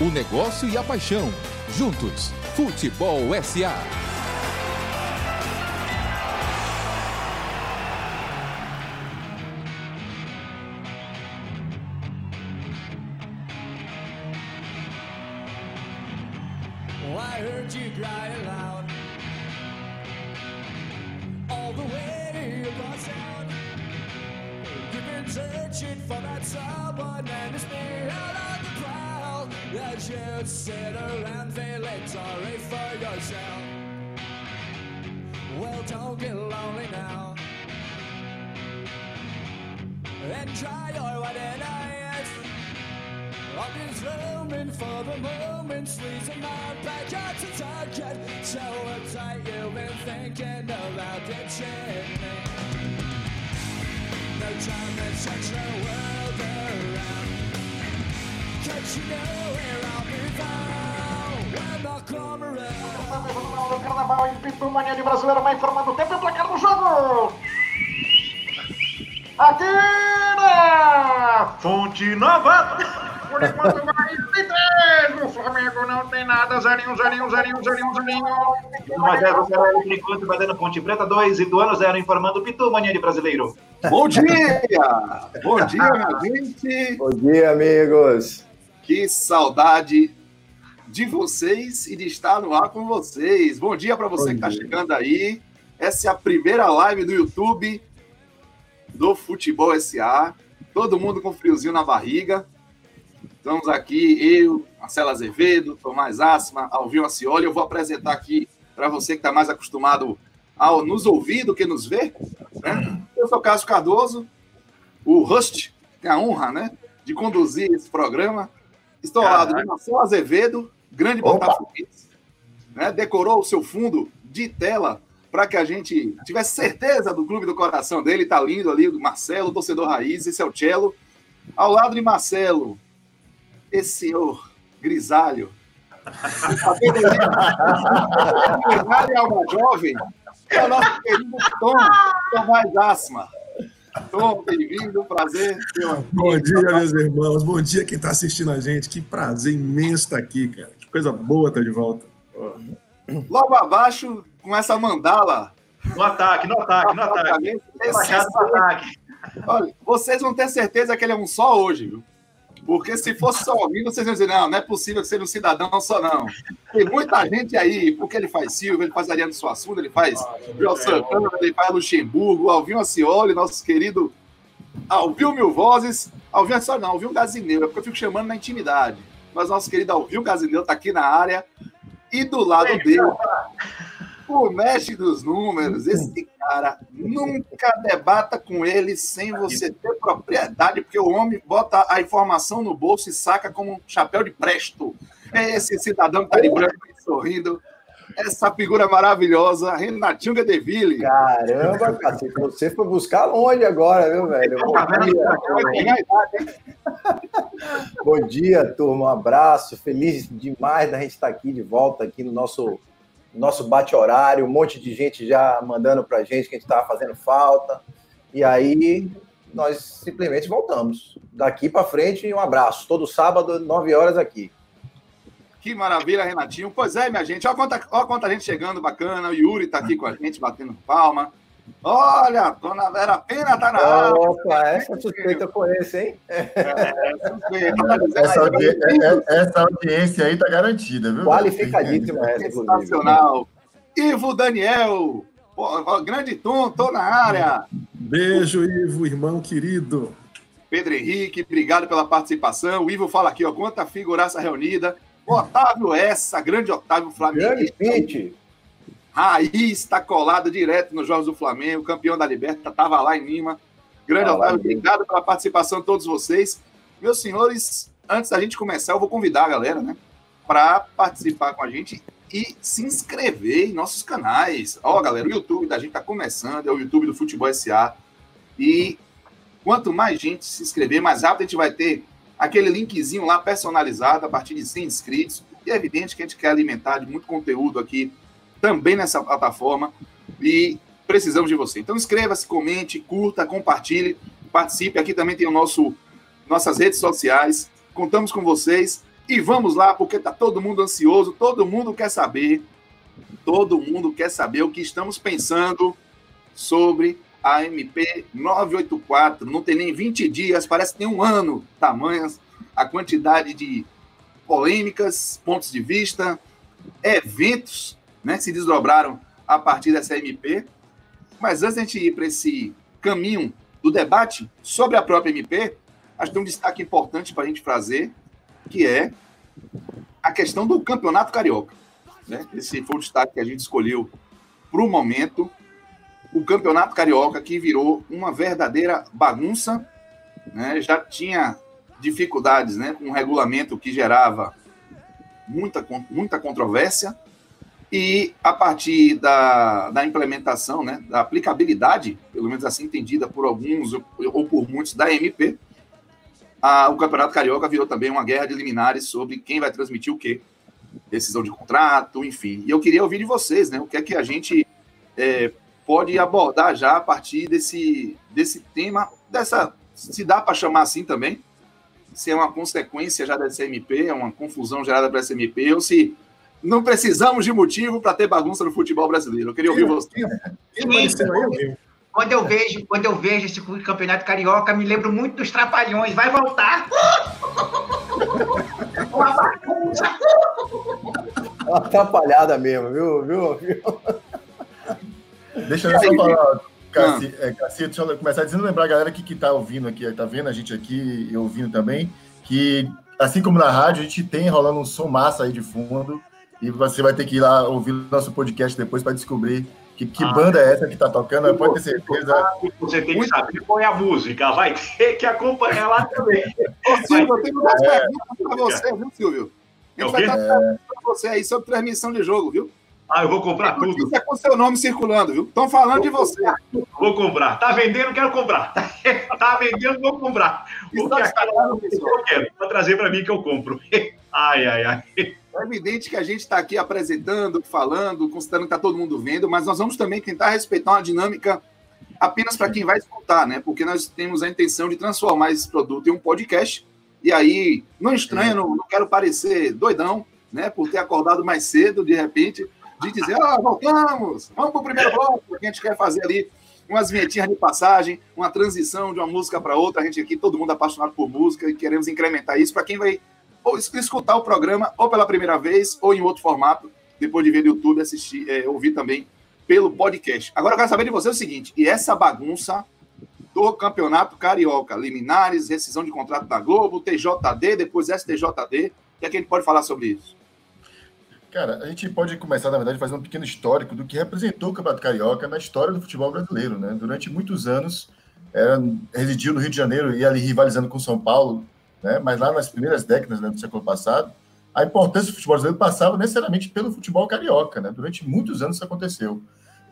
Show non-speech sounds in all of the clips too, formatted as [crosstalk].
o negócio e a paixão. Juntos, Futebol SA. Zerinho, zerinho, zerinho, zerinho, zerinho. 1 a 0 0 por enquanto, batendo Ponte Preta 2 e do ano 0 informando Pitu Mania de Brasileiro. Bom dia! Bom dia, [laughs] minha gente! Bom dia, amigos. Que saudade de vocês e de estar no ar com vocês. Bom dia para você Bom que está chegando aí. Essa é a primeira live do YouTube do Futebol SA. Todo mundo com friozinho na barriga. Estamos aqui, eu, Marcelo Azevedo, Tomás Asma, Alvio Acioli. Eu vou apresentar aqui para você que está mais acostumado a nos ouvir do que nos ver. né? Eu sou Cássio Cardoso, o Rust, tem a honra né, de conduzir esse programa. Estou ao lado de Marcelo Azevedo, grande botafoguense, né, decorou o seu fundo de tela para que a gente tivesse certeza do clube do coração dele. Está lindo ali, o Marcelo, torcedor raiz, esse é o Cello. Ao lado de Marcelo, esse senhor grisalho, o cabelo grisalho e alma jovem, é o nosso querido Tom, Tomás Asma. Tom, bem-vindo, prazer. Bom dia, meus irmãos. Bom dia quem está assistindo a gente. Que prazer imenso estar aqui, cara. Que coisa boa estar de volta. Logo abaixo, com essa mandala. No ataque, no ataque, no ataque. No ataque. Olha, vocês vão ter certeza que ele é um só hoje, viu? Porque se fosse só alguém, vocês vão dizer, não, não é possível que seja um cidadão só, não. Tem muita gente aí, porque ele faz Silva, ele faz Ariano Suassuna, ele faz Joel Santana, ele faz Luxemburgo, Alvinho Acioli, nosso querido Alvio Mil Vozes. Alvinho Acioli não, Alvinho Gazineu, é porque eu fico chamando na intimidade. Mas nosso querido Alvio Gazineu está aqui na área. E do lado dele, o mestre dos números, esse cara, nunca debata com ele sem você ter propriedade, porque o homem bota a informação no bolso e saca como um chapéu de presto. É esse cidadão que tá de branco sorrindo, essa figura maravilhosa, Renatinho Gedeville. Caramba, cacete, você foi buscar longe agora, viu, velho? Bom Tá vendo? dia, bom dia, turma. Um abraço. Feliz demais da gente estar aqui de volta aqui no nosso, nosso bate-horário. Um monte de gente já mandando pra gente que a gente estava fazendo falta. E aí nós simplesmente voltamos. Daqui para frente, um abraço. Todo sábado, 9 horas aqui. Que maravilha, Renatinho. Pois é, minha gente. Olha quanta, olha quanta gente chegando bacana. O Yuri tá aqui com a gente, batendo palma. Olha, dona Vera Pena tá na área. Opa, essa suspeita eu conheço, hein? É, Essa, essa audiência aí tá garantida, viu? Qualificadíssima essa, inclusive. Sensacional. Ivo Daniel. Pô, grande Tom, tô na área. Beijo, Ivo, irmão querido. Pedro Henrique, obrigado pela participação. O Ivo fala aqui, ó, quanta figuraça reunida. Otávio essa, grande Otávio Flamengo. Grande Pete. Raiz está colado direto nos Jogos do Flamengo, campeão da Liberta, estava lá em Lima. Grande Ah, Otávio, obrigado pela participação de todos vocês. Meus senhores, antes da gente começar, eu vou convidar a galera, né, para participar com a gente e se inscrever em nossos canais. Ó, galera, o YouTube da gente está começando, é o YouTube do Futebol SA. E quanto mais gente se inscrever, mais rápido a gente vai ter aquele linkzinho lá personalizado a partir de 100 inscritos. E é evidente que a gente quer alimentar de muito conteúdo aqui também nessa plataforma e precisamos de você. Então inscreva-se, comente, curta, compartilhe, participe. Aqui também tem o nosso nossas redes sociais. Contamos com vocês E vamos lá, porque tá todo mundo ansioso, todo mundo quer saber, todo mundo quer saber o que estamos pensando sobre a MP 984. Não tem nem 20 dias, parece que tem um ano, tamanhas a quantidade de polêmicas, pontos de vista, eventos, né, que se desdobraram a partir dessa MP. Mas antes de a gente ir para esse caminho do debate sobre a própria MP, acho que tem um destaque importante para a gente fazer, que é a questão do campeonato carioca. Né? Esse foi o destaque que a gente escolheu para o momento. O campeonato carioca que virou uma verdadeira bagunça, né? já tinha dificuldades né? com um regulamento que gerava muita, muita controvérsia, e a partir da, da implementação, né, da aplicabilidade, pelo menos assim entendida por alguns ou por muitos da MP, a, o Campeonato Carioca virou também uma guerra de liminares sobre quem vai transmitir o quê. Decisão de contrato, enfim. E eu queria ouvir de vocês, né? O que é que a gente é, pode abordar já a partir desse, desse tema, dessa. Se dá para chamar assim também, se é uma consequência já dessa MP, é uma confusão gerada para essa MP, ou se não precisamos de motivo para ter bagunça no futebol brasileiro. Eu queria ouvir você. Quando eu vejo, quando eu vejo esse campeonato carioca, me lembro muito dos trapalhões. Vai voltar. [laughs] Uma bagunça. Uma atrapalhada mesmo, viu? viu? viu? Deixa eu só falar, Cassi, é, Cassi, deixa eu começar dizendo lembrar a galera que, que tá ouvindo aqui, tá vendo a gente aqui e ouvindo também, que assim como na rádio, a gente tem rolando um som massa aí de fundo. E você vai ter que ir lá ouvir o nosso podcast depois para descobrir que, que ah, banda é essa que está tocando. Pode ter certeza. Você tem que saber qual é a música. Vai ter que acompanhar lá também. [laughs] Ô, Silvio, eu tenho uma é... pergunta para você, viu, Silvio? A gente vai estar é... para você aí sobre transmissão de jogo, viu? Ah, eu vou comprar tudo. Isso é com seu nome circulando, viu? Estão falando de você. Vou comprar. Tá vendendo, quero comprar. Tá [laughs] vendendo, vou comprar. O que a cara eu quero. Vou trazer para mim que eu compro. [laughs] Ai, ai, ai. É evidente que a gente está aqui apresentando, falando, considerando que está todo mundo vendo, mas nós vamos também tentar respeitar uma dinâmica apenas para quem vai escutar, né? Porque nós temos a intenção de transformar esse produto em um podcast. E aí, não estranho, não, não quero parecer doidão, né? Por ter acordado mais cedo, de repente, de dizer, ah, voltamos, vamos para o primeiro bloco, porque a gente quer fazer ali umas vinhetinhas de passagem, uma transição de uma música para outra. A gente aqui, todo mundo apaixonado por música e queremos incrementar isso para quem vai ou escutar o programa ou pela primeira vez ou em outro formato, depois de ver no YouTube, assistir, é, ouvir também pelo podcast. Agora eu quero saber de você o seguinte: e essa bagunça do Campeonato Carioca, liminares, rescisão de contrato da Globo, TJD, depois STJD, o que é que a gente pode falar sobre isso? Cara, a gente pode começar, na verdade, fazendo um pequeno histórico do que representou o Campeonato Carioca na história do futebol brasileiro, né? Durante muitos anos, era, residiu no Rio de Janeiro e ali rivalizando com São Paulo, né? mas lá nas primeiras décadas né, do século passado, a importância do futebol brasileiro passava necessariamente pelo futebol carioca. Né? Durante muitos anos isso aconteceu.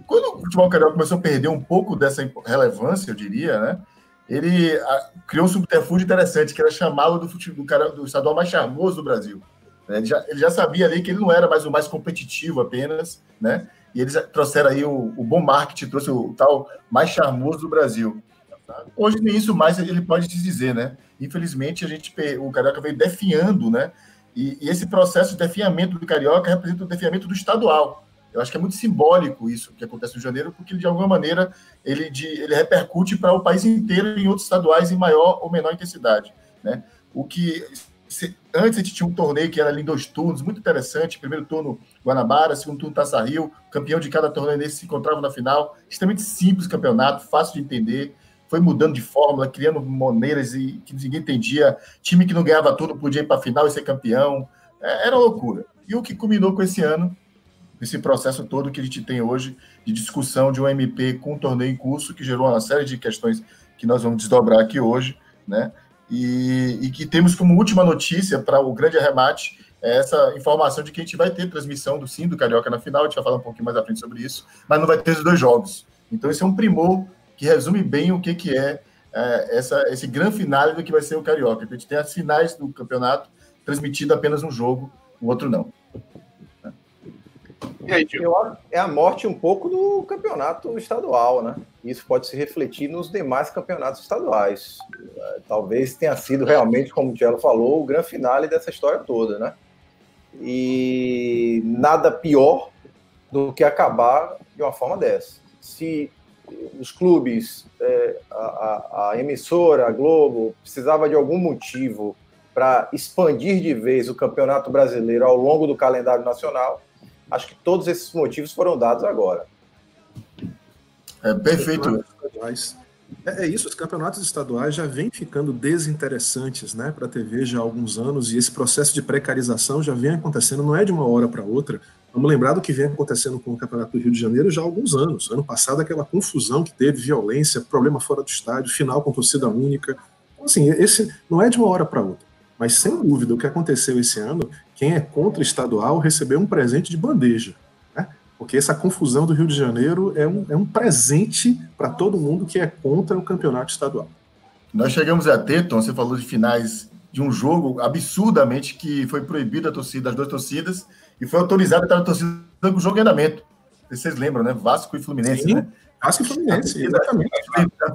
Quando o futebol carioca começou a perder um pouco dessa relevância, eu diria, né? ele criou um subterfúgio interessante, que era chamá-lo do, do, do estadual mais charmoso do Brasil. Né? Ele já, ele já sabia ali que ele não era mais o mais competitivo apenas, né? E eles trouxeram aí o, o bom marketing, trouxe o tal mais charmoso do Brasil. Hoje nem isso mais ele pode te dizer, né? Infelizmente, a gente, o Carioca veio definhando, né? E, e, esse processo de definhamento do Carioca representa o definhamento do estadual. Eu acho que é muito simbólico isso que acontece no janeiro, porque de alguma maneira ele, de, ele repercute para o país inteiro em outros estaduais em maior ou menor intensidade, né? O que se, antes a gente tinha um torneio que era ali em dois turnos, muito interessante. Primeiro turno Guanabara, segundo turno Taça Rio. Campeão de cada torneio desse se encontrava na final. Extremamente simples campeonato, fácil de entender foi mudando de fórmula, criando maneiras e que ninguém entendia. Time que não ganhava tudo podia ir para a final e ser campeão. É, era loucura. E o que culminou com esse ano, esse processo todo que a gente tem hoje de discussão de um MP com um torneio em curso, que gerou uma série de questões que nós vamos desdobrar aqui hoje, né? E, e que temos como última notícia para o grande arremate é essa informação de que a gente vai ter transmissão do Sim do Carioca na final, a gente vai falar um pouquinho mais à frente sobre isso, mas não vai ter os dois jogos. Então, esse é um primor que resume bem o que, que é, é essa, esse grande final do que vai ser o Carioca. A gente tem as finais do campeonato transmitido apenas um jogo, o outro não. E aí, tio? Eu acho que é a morte um pouco do campeonato estadual, né? Isso pode se refletir nos demais campeonatos estaduais. Eh, Talvez tenha sido realmente, como o Tielo falou, o grande finale dessa história toda, né? E nada pior do que acabar de uma forma dessa. Se os clubes, eh, a, a- a emissora, a Globo, precisava de algum motivo para expandir de vez o campeonato brasileiro ao longo do calendário nacional, acho que todos esses motivos foram dados agora. É perfeito. É, é isso, os campeonatos estaduais já vêm ficando desinteressantes né, para a TV já há alguns anos e esse processo de precarização já vem acontecendo, não é de uma hora para outra. Vamos lembrar do que vem acontecendo com o Campeonato do Rio de Janeiro já há alguns anos. Ano passado, aquela confusão que teve, violência, problema fora do estádio, final com torcida única. Então, assim, esse não é de uma hora para outra. Mas, sem dúvida, o que aconteceu esse ano, quem é contra o estadual recebeu um presente de bandeja. né? Porque essa confusão do Rio de Janeiro é um, é um presente para todo mundo que é contra o campeonato estadual. Nós chegamos a ter, Tom, você falou de finais de um jogo absurdamente que foi proibido a torcida, as duas torcidas, e foi autorizado a torcida com o jogo em andamento. Vocês lembram, né? Vasco e Fluminense, Sim, né? Vasco e Fluminense, exatamente.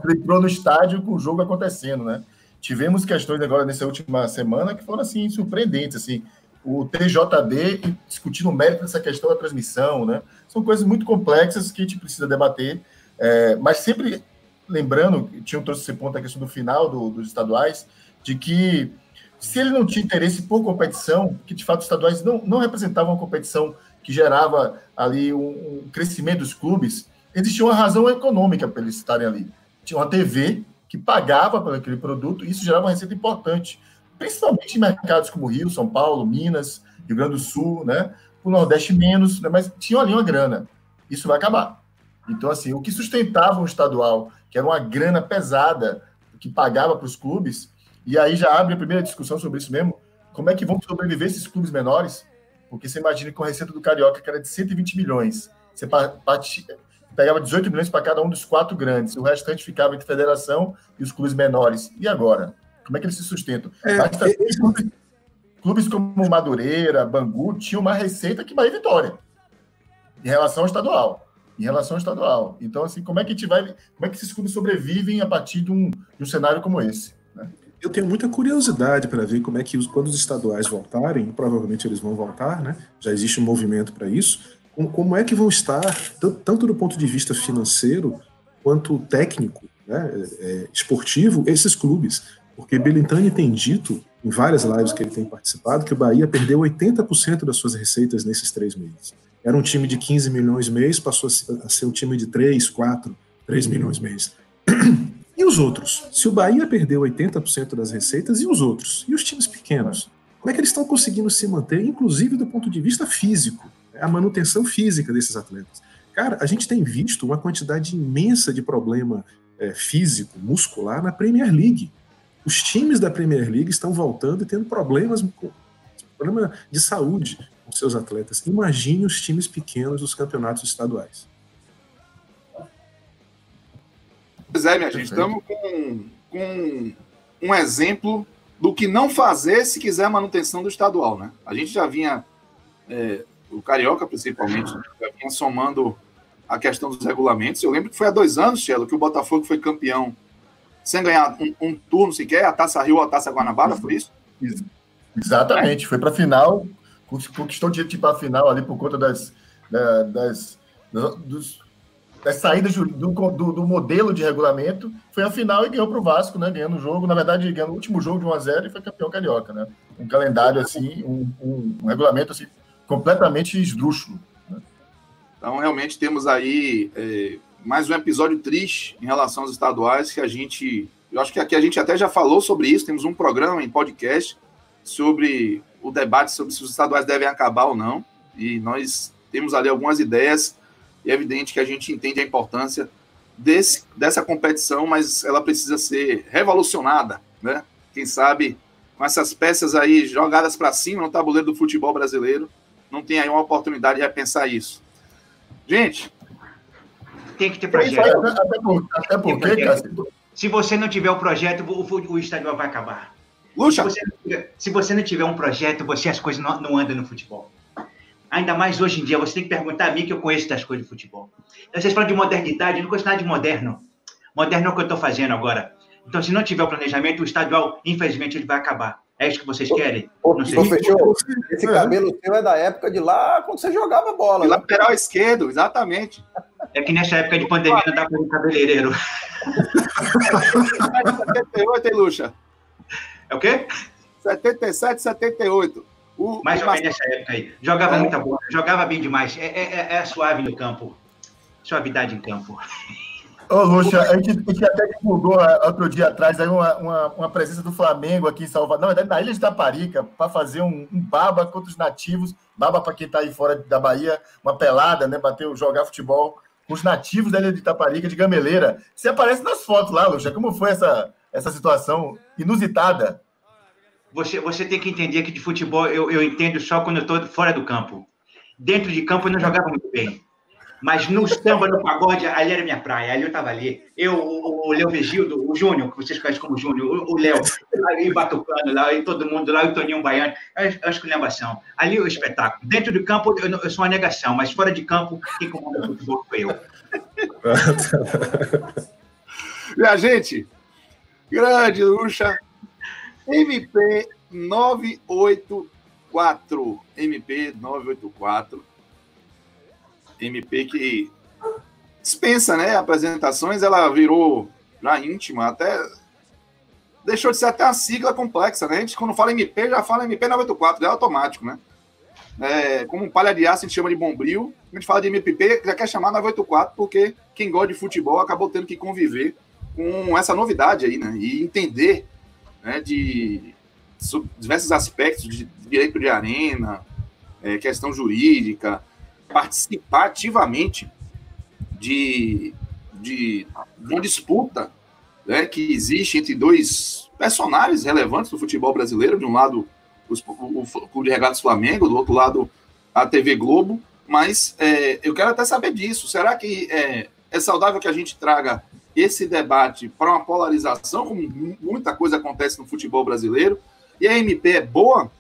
Entrou no estádio com o jogo acontecendo, né? Tivemos questões agora nessa última semana que foram, assim, surpreendentes, assim. O TJD discutindo o mérito dessa questão da transmissão, né? São coisas muito complexas que a gente precisa debater, é, mas sempre lembrando, tinha um trouxe esse ponto a questão do final do- dos estaduais, de que se ele não tinha interesse por competição, que de fato os estaduais não, não representavam uma competição que gerava ali um, um crescimento dos clubes, existia uma razão econômica para eles estarem ali. Tinha uma TV que pagava por aquele produto e isso gerava uma receita importante, principalmente em mercados como Rio, São Paulo, Minas, Rio Grande do Sul, né? O Nordeste menos, né? mas tinha ali uma grana. Isso vai acabar. Então, assim, o que sustentava o estadual, que era uma grana pesada que pagava para os clubes, e aí já abre a primeira discussão sobre isso mesmo, como é que vão sobreviver esses clubes menores? Porque você imagina que com a receita do Carioca, que era de 120 milhões, você pa- parti- pegava 18 milhões para cada um dos quatro grandes, o restante ficava entre federação e os clubes menores. E agora? Como é que eles se sustentam? É, Basta- esse- clubes, clubes como Madureira, Bangu, tinham uma receita que Bahia e Vitória, em relação ao estadual. Em relação ao estadual. Então, assim, como é que a gente vai. Como é que esses clubes sobrevivem a partir de um, de um cenário como esse? né? Eu tenho muita curiosidade para ver como é que, os, quando os estaduais voltarem, provavelmente eles vão voltar, né? já existe um movimento para isso, como, é que vão estar, tan- tanto do ponto de vista financeiro quanto técnico, né? é, é, esportivo, esses clubes. Porque Belintani tem dito, em várias lives que ele tem participado, que o Bahia perdeu 80% das suas receitas nesses três meses. Era um time de 15 milhões mês, passou a ser um time de 3, 4, 3 milhões mês. Os outros? Se o Bahia perdeu 80% das receitas, e os outros? E os times pequenos? Como é que eles estão conseguindo se manter, inclusive do ponto de vista físico? né? A manutenção física desses atletas. Cara, a gente tem visto uma quantidade imensa de problema é, físico, muscular na Premier League. Os times da Premier League estão voltando e tendo problemas problema de saúde com seus atletas. Imagine os times pequenos dos campeonatos estaduais. Pois é, minha gente, estamos com, com um exemplo do que não fazer se quiser a manutenção do estadual, né? A gente já vinha, é, o Carioca principalmente, já vinha somando a questão dos regulamentos. Eu lembro que foi há dois anos, Chelo, que o Botafogo foi campeão sem ganhar um, um turno sequer, a Taça Rio ou a Taça Guanabara, foi isso? Exatamente, foi para a final, conquistou o direito de ir para a final ali por conta das, da- das, dos- das saídas do, do, do- modelo de regulamento. Foi a final e ganhou para o Vasco, né? Ganhando o jogo, na verdade, ganhou o último jogo de 1x0 e foi campeão carioca, né? Um calendário assim, um, um- um regulamento assim, completamente esdrúxulo. Então, realmente, temos aí é, mais um episódio triste em relação aos estaduais que a gente. Eu acho que aqui a gente até já falou sobre isso. Temos um programa em podcast sobre o debate sobre se os estaduais devem acabar ou não. E nós temos ali algumas ideias. E é evidente que a gente entende a importância desse, dessa competição, mas ela precisa ser revolucionada, né? Quem sabe com essas peças aí jogadas para cima no tabuleiro do futebol brasileiro, não tem aí uma oportunidade de repensar isso. Gente, Tem que ter projeto. até por- até porque, Cássio, Se você não tiver o projeto, o, o, estadual vai acabar. Se Luxa, você, não tiver, se você não tiver um projeto, você as coisas não, não andam no futebol. Ainda mais hoje em dia, você tem que perguntar a mim que eu conheço das coisas de futebol. Vocês falam de modernidade, eu não conheço nada de moderno. Moderno é o que eu estou fazendo agora. Então, se não tiver o planejamento, o estadual, infelizmente, ele vai acabar. É isso que vocês querem? Ô, Não sei. professor, esse cabelo seu é da época de lá quando você jogava bola. Né? lateral esquerdo, exatamente. É que nessa época de pandemia não dá para no cabeleireiro. [laughs] 78, hein, Lucha? É o quê? 77, 78. O, Mais o ou menos nessa época aí. Jogava muita bola, jogava bem demais. É, é- é- é suave no campo. Suavidade em campo. Ô, Luxa, a gente, a gente até divulgou ah, outro dia atrás aí uma, uma, uma presença do Flamengo aqui em Salvador, na verdade, na Ilha de Taparica, para fazer um, um baba contra os nativos, baba para quem está aí fora da Bahia, uma pelada, né? Bater, jogar futebol com os nativos da Ilha de Taparica, de Gameleira. Você aparece nas fotos lá, Luxa. Como foi essa, essa situação inusitada? Você, você tem que entender que de futebol eu, eu entendo só quando eu estou fora do campo. Dentro de campo eu não jogava muito bem. Mas no samba, no pagode, ali era minha praia, ali eu estava ali. Eu, o, Léo Vigildo, o Júnior, que vocês conhecem como Júnior, o- Léo, aí Batucano lá, e todo mundo lá, o Toninho Baiano, é a esculhambação. Ali é o espetáculo. Dentro de campo eu, eu sou uma negação, mas fora de campo, quem comanda o futebol sou eu. [laughs] E a gente, grande Luxa, MP 984. MP 984. MP que dispensa, né? Apresentações, ela virou já íntima, até. Deixou de ser até uma sigla complexa, né? A gente, quando fala MP, já fala MP 984, já é automático, né? É, como um palha de aço, a gente chama de bombril. A gente fala de MPP, já quer chamar 984, porque quem gosta de futebol acabou tendo que conviver com essa novidade aí, né? E entender né, de so- diversos aspectos de direito de arena, é, questão jurídica, participar ativamente de, de, de uma disputa né, que existe entre dois personagens relevantes do futebol brasileiro, de um lado os- o, o Clube de Regatas Flamengo, do outro lado a TV Globo, mas é, eu quero até saber disso. Será que é, é saudável que a gente traga esse debate para uma polarização, como mu- muita coisa acontece no futebol brasileiro? E a MP é boa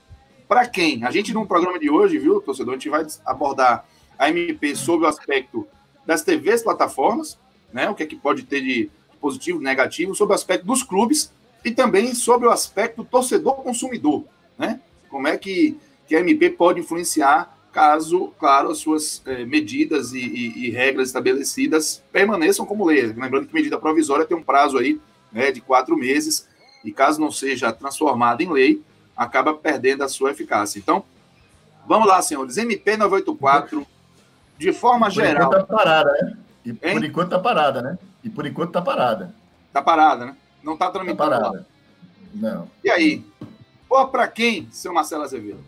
para quem? A gente, no programa de hoje, viu, torcedor, a gente vai abordar a MP sobre o aspecto das TVs plataformas, né? O que é que pode ter de positivo, negativo, sobre o aspecto dos clubes e também sobre o aspecto torcedor-consumidor, né? Como é que, que a MP pode influenciar caso, claro, as suas eh, medidas e, e- e regras estabelecidas permaneçam como lei. Lembrando que medida provisória tem um prazo aí né, de quatro meses e caso não seja transformada em lei, acaba perdendo a sua eficácia. Então, vamos lá, senhores. MP 984, de forma Por geral, enquanto tá parada, né? E Hein? por enquanto tá parada, né? E por enquanto tá parada. tá parada, né? Não tá Tá tramitando lá. parada. Não. E aí? Boa para quem, seu Marcelo Azevedo?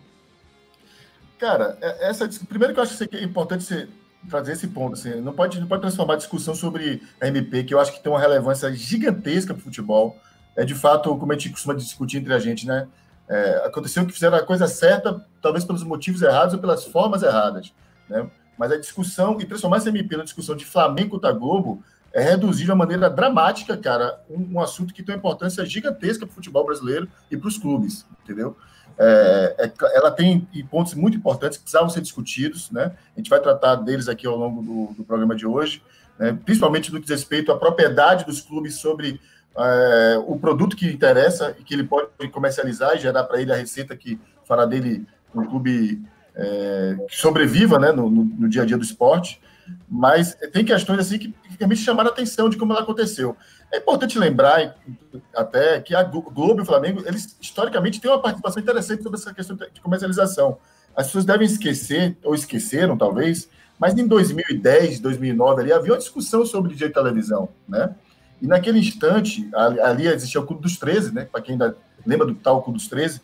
Cara, é- essa primeiro que eu acho que é importante você trazer esse ponto, assim, não pode não pode transformar a discussão sobre a MP, que eu acho que tem uma relevância gigantesca para o futebol. É de fato como a gente costuma discutir entre a gente, né? É, aconteceu que fizeram a coisa certa, talvez pelos motivos errados ou pelas formas erradas, né? Mas a discussão e transformar essa MP na discussão de Flamengo contra Globo é reduzir de uma maneira dramática, cara, um, um assunto que tem uma importância gigantesca para o futebol brasileiro e para os clubes, entendeu? É, é- ela tem pontos muito importantes que precisavam ser discutidos, né? A gente vai tratar deles aqui ao longo do, do programa de hoje, né? principalmente no que diz respeito à propriedade dos clubes sobre é, o produto que interessa e que ele pode comercializar e gerar para ele a receita que fará dele um clube é, que sobreviva né, no, no- no dia a dia do esporte. Mas tem questões assim que, que realmente chamaram a atenção de como ela aconteceu. É importante lembrar até que a Glo- Globo e o Flamengo, eles historicamente têm uma participação interessante sobre essa questão de comercialização. As pessoas devem esquecer, ou esqueceram talvez, mas em 2010, 2009, ali havia uma discussão sobre direito de televisão, né? E naquele instante, ali, ali existia o Clube dos 13, né? Para quem ainda lembra do tal Clube dos 13,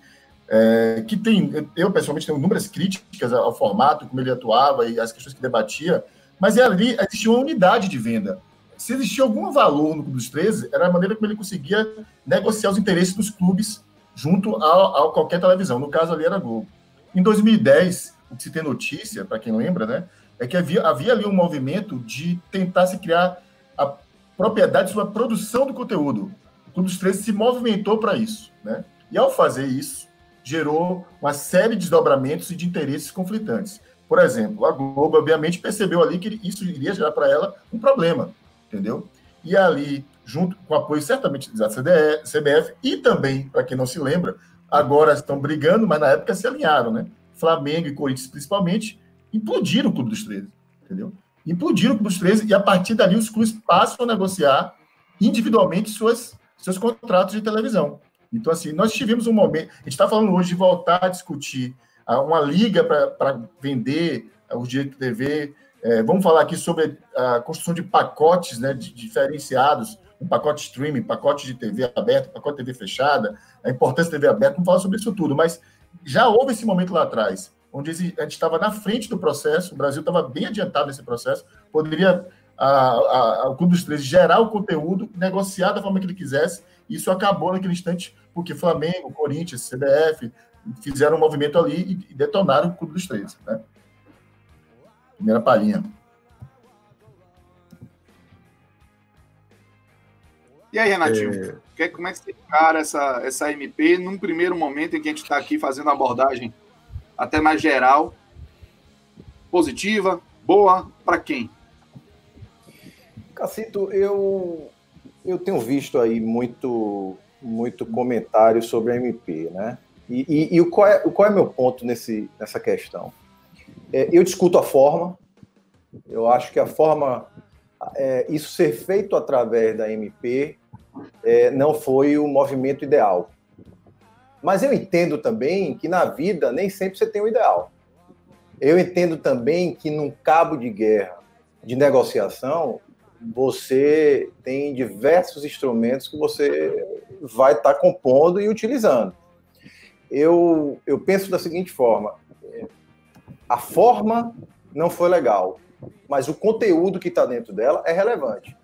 é, que tem, eu pessoalmente tenho inúmeras críticas ao formato, como ele atuava e as questões que debatia, mas ali existia uma unidade de venda. Se existia algum valor no Clube dos 13, era a maneira como ele conseguia negociar os interesses dos clubes junto a, a qualquer televisão. No caso ali era a Globo. Em 2010, o que se tem notícia, para quem lembra, né, é que havia, havia ali um movimento de tentar se criar a propriedade sobre a produção do conteúdo. O Clube dos 13 se movimentou para isso. Né? E ao fazer isso, gerou uma série de desdobramentos e de interesses conflitantes. Por exemplo, a Globo, obviamente, percebeu ali que isso iria gerar para ela um problema, entendeu? E ali, junto com o apoio certamente da CBF e também, para quem não se lembra, agora estão brigando, mas na época se alinharam, né? Flamengo e Corinthians, principalmente, implodiram o Clube dos 13, entendeu? Implodiram o Clube dos 13 e a partir dali os clubes passam a negociar individualmente suas, seus contratos de televisão. Então, assim, nós tivemos um momento. A gente está falando hoje de voltar a discutir uma liga para vender os direitos de TV. É, vamos falar aqui sobre a construção de pacotes né, de, diferenciados, um pacote streaming, pacote de TV aberto, pacote de TV fechada, a importância da TV aberta. Vamos falar sobre isso tudo, mas já houve esse momento lá atrás, onde a gente estava na frente do processo, o Brasil estava bem adiantado nesse processo, poderia a, a, o Clube dos 13 gerar o conteúdo, negociar da forma que ele quisesse, e isso acabou naquele instante, porque Flamengo, Corinthians, CBF fizeram um movimento ali e, detonaram o Clube dos 13. Né? Primeira palhinha. E aí, Renatinho? É... Como é que você encara essa, essa MP num primeiro momento em que a gente está aqui fazendo a abordagem até mais geral? Positiva? Boa? Para quem? Cacito, eu, eu tenho visto aí muito, muito comentário sobre a MP, né? E, e, e qual, é, qual é meu ponto nesse, nessa questão? É, eu discuto a forma, eu acho que a forma, é, isso ser feito através da MP, é, não foi o movimento ideal. Mas eu entendo também que na vida nem sempre você tem o ideal. Eu entendo também que num cabo de guerra de negociação, você tem diversos instrumentos que você vai estar tá compondo e utilizando. Eu, eu penso da seguinte forma: a forma não foi legal, mas o conteúdo que está dentro dela é relevante.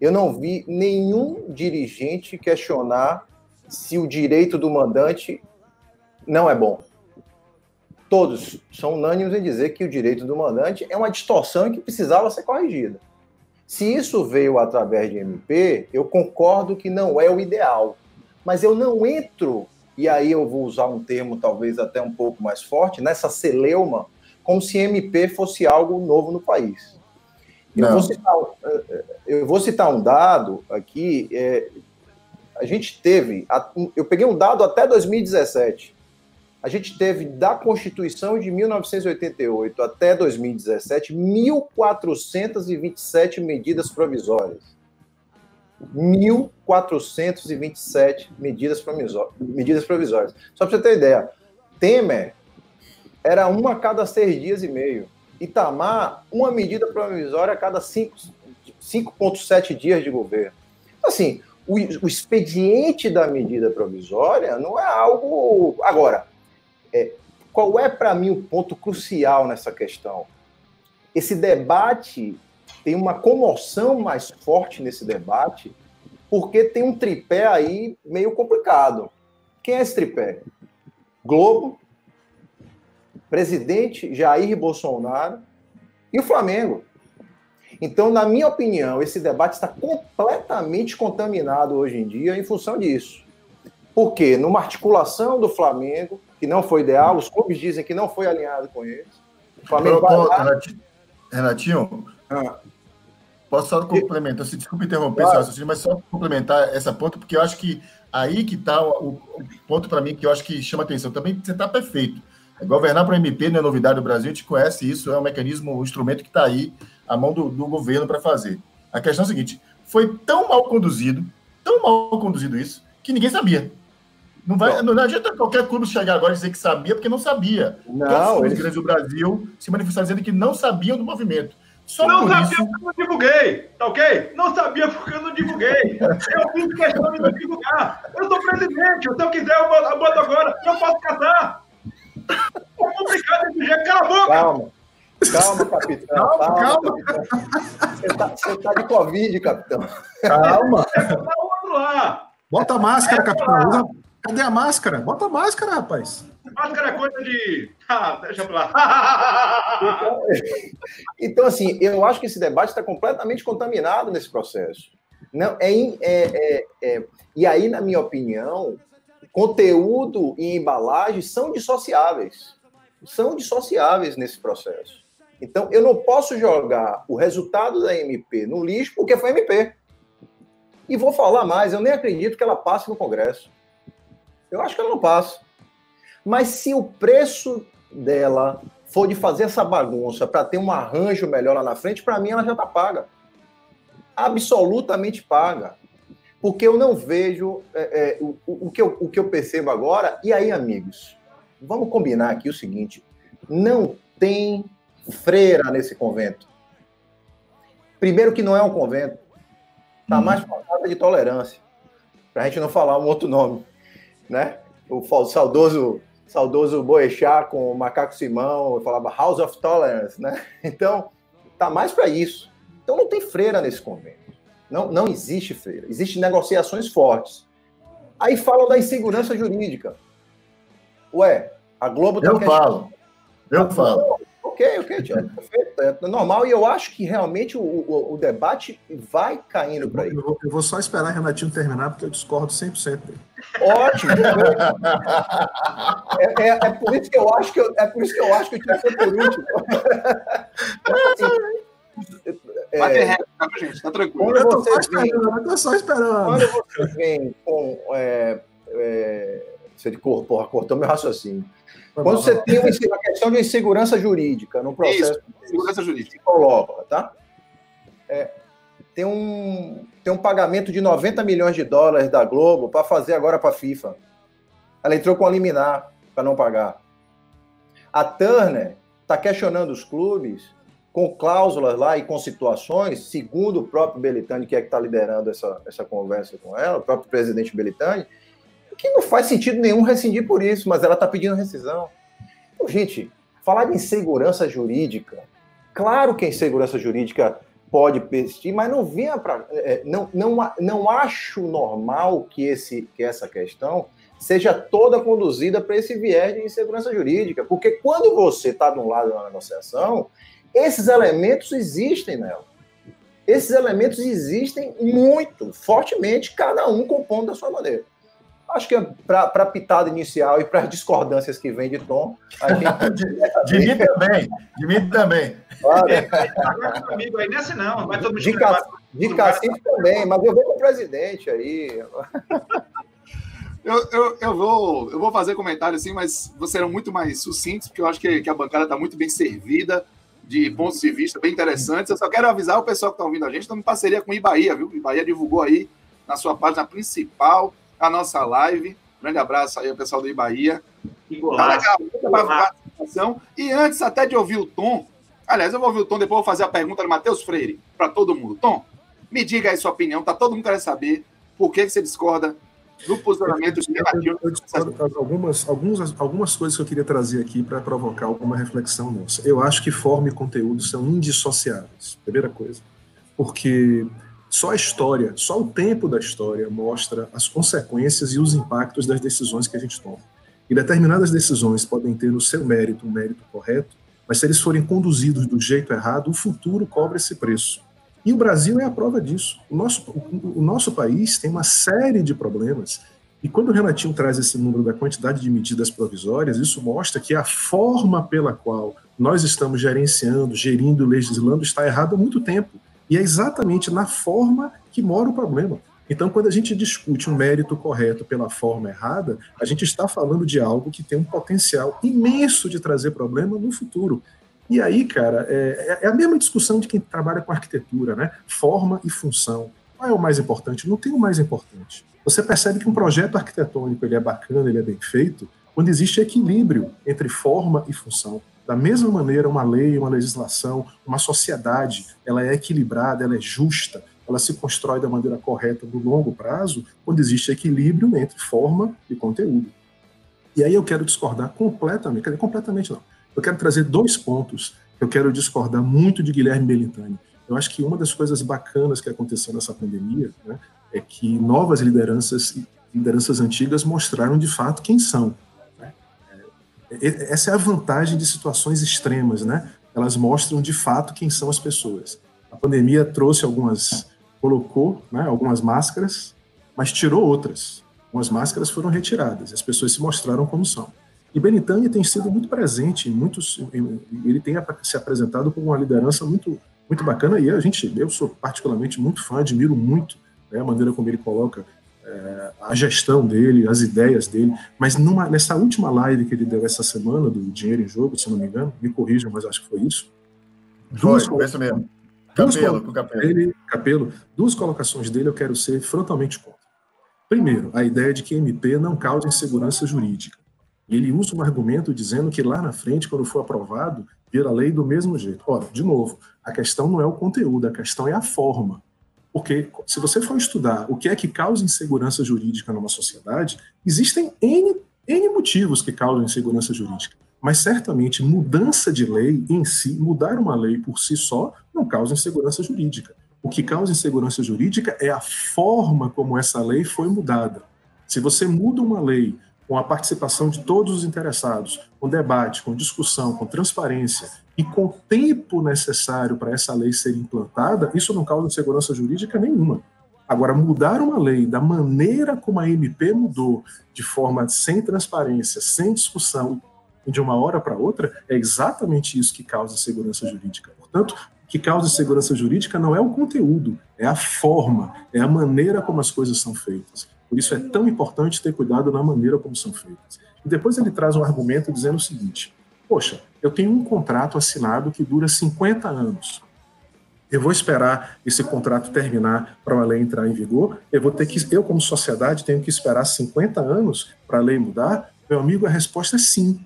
Eu não vi nenhum dirigente questionar se o direito do mandante não é bom. Todos são unânimes em dizer que o direito do mandante é uma distorção que precisava ser corrigida. Se isso veio através de MP, eu concordo que não é o ideal. Mas eu não entro, e aí eu vou usar um termo talvez até um pouco mais forte, nessa celeuma, como se MP fosse algo novo no país. Eu vou, citar, eu vou, citar, um dado aqui. É, a gente teve, eu peguei um dado até 2017 a gente teve da Constituição de 1988 até 2017 1.427 medidas provisórias. 1.427 medidas, medidas provisórias. Só para você ter ideia, Temer era uma a cada seis dias e meio. Itamar, uma medida provisória a cada 5,7 dias de governo. Assim, o, o expediente da medida provisória não é algo. Agora, é, qual é para mim o ponto crucial nessa questão? Esse debate tem uma comoção mais forte nesse debate, porque tem um tripé aí meio complicado. Quem é esse tripé? Globo, presidente Jair Bolsonaro e o Flamengo. Então, na minha opinião, esse debate está completamente contaminado hoje em dia em função disso. Por quê? Numa articulação do Flamengo, que não foi ideal, os clubes dizem que não foi alinhado com eles. O Flamengo Pronto, lá... Renatinho, ah. posso só complementar? Se desculpe interromper claro. raciocínio, mas só complementar essa ponta, porque eu acho que aí que está o, o, ponto para mim que eu acho que chama atenção. Também você está perfeito. Governar para o MP não é novidade do Brasil, a gente conhece isso, é um mecanismo, um instrumento que está aí, à mão do, do governo para fazer. A questão é a seguinte: foi tão mal conduzido, tão mal conduzido isso, que ninguém sabia. Não, vai, não. não adianta qualquer clube chegar agora e dizer que sabia, porque não sabia. Não, os eles... grandes do Brasil se manifestaram dizendo que não sabiam do movimento. Só não sabia isso... porque eu não divulguei, tá ok? Não sabia porque eu não divulguei. Eu fiz questão de não divulgar. Eu sou presidente, se eu quiser eu boto, eu boto agora, eu posso catar. É complicado desse jeito, cala a boca! Calma. Calma, capitão. Calma, calma. calma. Capitão. Você, tá, você tá de Covid, capitão. Calma. Bota a máscara, capitão. Cadê a máscara? Bota a máscara, rapaz. Máscara é coisa de. [laughs] Ah, deixa pra lá. então, então, assim, eu acho que esse debate está completamente contaminado nesse processo. Não, é, é, é, é, e aí, na minha opinião, conteúdo e embalagem são dissociáveis. são dissociáveis nesse processo. Então, eu não posso jogar o resultado da MP no lixo porque foi MP. E vou falar mais, eu nem acredito que ela passe no Congresso. Eu acho que ela não passa. Mas se o preço dela for de fazer essa bagunça para ter um arranjo melhor lá na frente, para mim ela já está paga. Absolutamente paga. Porque eu não vejo é, é, o, o, que eu, o que eu percebo agora. E aí, amigos, vamos combinar aqui o seguinte: não tem freira nesse convento. Primeiro, que não é um convento, está mais para falta de tolerância, para a gente não falar um outro nome, né? O saudoso saudoso Boechat com o Macaco Simão, falava House of Tolerance, né? [laughs] Então, tá mais para isso. Então não tem freira nesse convênio. Não, não existe freira. Existem negociações fortes. Aí falam da insegurança jurídica. Ué, a Globo tá Eu falo. Eu falo. Ok, ok, Tiago, perfeito. É normal e eu acho que realmente o, o, o debate vai caindo para isso. Eu, eu, vou só esperar Renatinho terminar, porque eu discordo 100% dele. Ótimo. é, é, é, por isso que eu acho que eu, é por isso que eu acho que eu tinha que ser por último. assim, [laughs] é, tá, gente, tá tranquilo. Quando eu tô só esperando, eu tô só esperando. Quando você vem com. É, é, você porra, cortou meu raciocínio. Quando você tem uma, questão de insegurança jurídica no processo. Isso, segurança jurídica. Coloca, tá? É, tem, um, tem um pagamento de 90 milhões de dólares da Globo para fazer agora para a FIFA. Ela entrou com a liminar para não pagar. A Turner está questionando os clubes com cláusulas lá e com situações, segundo o próprio Belitani, que é que está liderando essa, essa conversa com ela, o próprio presidente Belitani, que não faz sentido nenhum rescindir por isso, mas ela está pedindo rescisão. Então, gente, falar de insegurança jurídica, claro que a insegurança jurídica pode persistir, mas não venha para. É, não, não, não acho normal que, esse, que essa questão seja toda conduzida para esse viés de insegurança jurídica, porque quando você está de um lado da negociação, esses elementos existem nela. Esses elementos existem muito, fortemente, cada um compondo da sua maneira. Acho que para a pitada inicial e para as discordâncias que vem de tom. A gente... [laughs] de, de mim também. De mim também. Claro. amigo aí nessa não. Vai todo de, Cac... de Cacife também, mas eu vou com o presidente aí. Eu, eu, eu, vou, eu vou fazer comentário assim, mas serão muito mais sucintos, porque eu acho que, que a bancada está muito bem servida, de pontos de vista bem interessantes. Eu só quero avisar o pessoal que está ouvindo a gente, estamos em parceria com o Ibaia, viu? O Ibaia divulgou aí na sua página principal a nossa live. Grande abraço aí ao pessoal do Ibaia. participação. E antes até de ouvir o Tom, aliás, eu vou ouvir o Tom, depois vou fazer a pergunta do Matheus Freire para todo mundo. Tom, me diga aí sua opinião, tá todo mundo querendo saber por que, você discorda do posicionamento de eu, eu discordo algumas, algumas, algumas coisas que eu queria trazer aqui para provocar alguma reflexão nossa. Eu acho que forma e conteúdo são indissociáveis, primeira coisa. Porque só a história, só o tempo da história mostra as consequências e os impactos das decisões que a gente toma. E determinadas decisões podem ter no seu mérito um mérito correto, mas se eles forem conduzidos do jeito errado, o futuro cobra esse preço. E o Brasil é a prova disso. O nosso, o, o nosso país tem uma série de problemas e quando o Renatinho traz esse número da quantidade de medidas provisórias, isso mostra que a forma pela qual nós estamos gerenciando, gerindo, legislando está errada há muito tempo. E é exatamente na forma que mora o problema. Então, quando a gente discute um mérito correto pela forma errada, a gente está falando de algo que tem um potencial imenso de trazer problema no futuro. E aí, cara, é, é a mesma discussão de quem trabalha com arquitetura, né? Forma e função. Qual é o mais importante? Não tem o mais importante. Você percebe que um projeto arquitetônico ele é bacana, ele é bem feito, quando existe equilíbrio entre forma e função. Da mesma maneira, uma lei, uma legislação, uma sociedade, ela é equilibrada, ela é justa, ela se constrói da maneira correta no longo prazo, quando existe equilíbrio entre forma e conteúdo. E aí eu quero discordar completamente, quer dizer, completamente não. Eu quero trazer dois pontos que eu quero discordar muito de Guilherme Belintani. Eu acho que uma das coisas bacanas que aconteceu nessa pandemia né, é que novas lideranças, lideranças antigas mostraram de fato quem são. Essa é a vantagem de situações extremas, né? Elas mostram de fato quem são as pessoas. A pandemia trouxe algumas, colocou né, algumas máscaras, mas tirou outras. Algumas máscaras foram retiradas, as pessoas se mostraram como são. E Benitani tem sido muito presente, muitos, ele tem se apresentado como uma liderança muito, muito bacana, e a gente, eu sou particularmente muito fã, admiro muito né, a maneira como ele coloca é, a gestão dele, as ideias dele, mas numa, nessa última live que ele deu essa semana, do Dinheiro em Jogo, se não me engano, me corrijam, mas acho que foi isso. Foi, foi isso mesmo. Capelo, com capelo. Dele, capelo. Duas colocações dele eu quero ser frontalmente contra. Primeiro, a ideia de que MP não causa insegurança jurídica. E ele usa um argumento dizendo que lá na frente, quando for aprovado, vira lei do mesmo jeito. Ora, de novo, a questão não é o conteúdo, a questão é a forma. Porque se você for estudar o que é que causa insegurança jurídica numa sociedade, existem N, N motivos que causam insegurança jurídica. Mas certamente mudança de lei em si, mudar uma lei por si só, não causa insegurança jurídica. O que causa insegurança jurídica é a forma como essa lei foi mudada. Se você muda uma lei com a participação de todos os interessados, com debate, com discussão, com transparência e com tempo necessário para essa lei ser implantada, isso não causa insegurança jurídica nenhuma. Agora, mudar uma lei da maneira como a MP mudou, de forma sem transparência, sem discussão, de uma hora para outra, é exatamente isso que causa insegurança jurídica. Portanto, o que causa insegurança jurídica não é o conteúdo, é a forma, é a maneira como as coisas são feitas. Por isso é tão importante ter cuidado na maneira como são feitas. E depois ele traz um argumento dizendo o seguinte: poxa, eu tenho um contrato assinado que dura 50 anos. Eu vou esperar esse contrato terminar para a lei entrar em vigor? Eu vou ter que, eu como sociedade tenho que esperar 50 anos para a lei mudar? Meu amigo, a resposta é sim.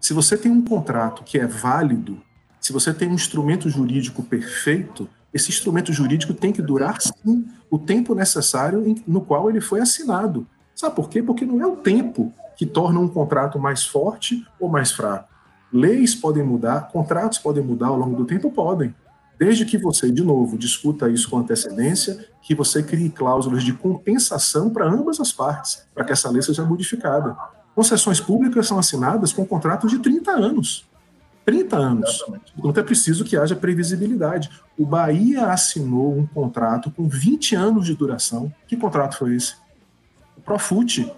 Se você tem um contrato que é válido, se você tem um instrumento jurídico perfeito, esse instrumento jurídico tem que durar sim o tempo necessário no qual ele foi assinado. Sabe por quê? Porque não é o tempo que torna um contrato mais forte ou mais fraco. Leis podem mudar, contratos podem mudar ao longo do tempo? Podem. Desde que você, de novo, discuta isso com antecedência, que você crie cláusulas de compensação para ambas as partes, para que essa lei seja modificada. Concessões públicas são assinadas com contratos de 30 anos. 30 anos. Então é preciso que haja previsibilidade. O Bahia assinou um contrato com 20 anos de duração. Que contrato foi esse? O Profute.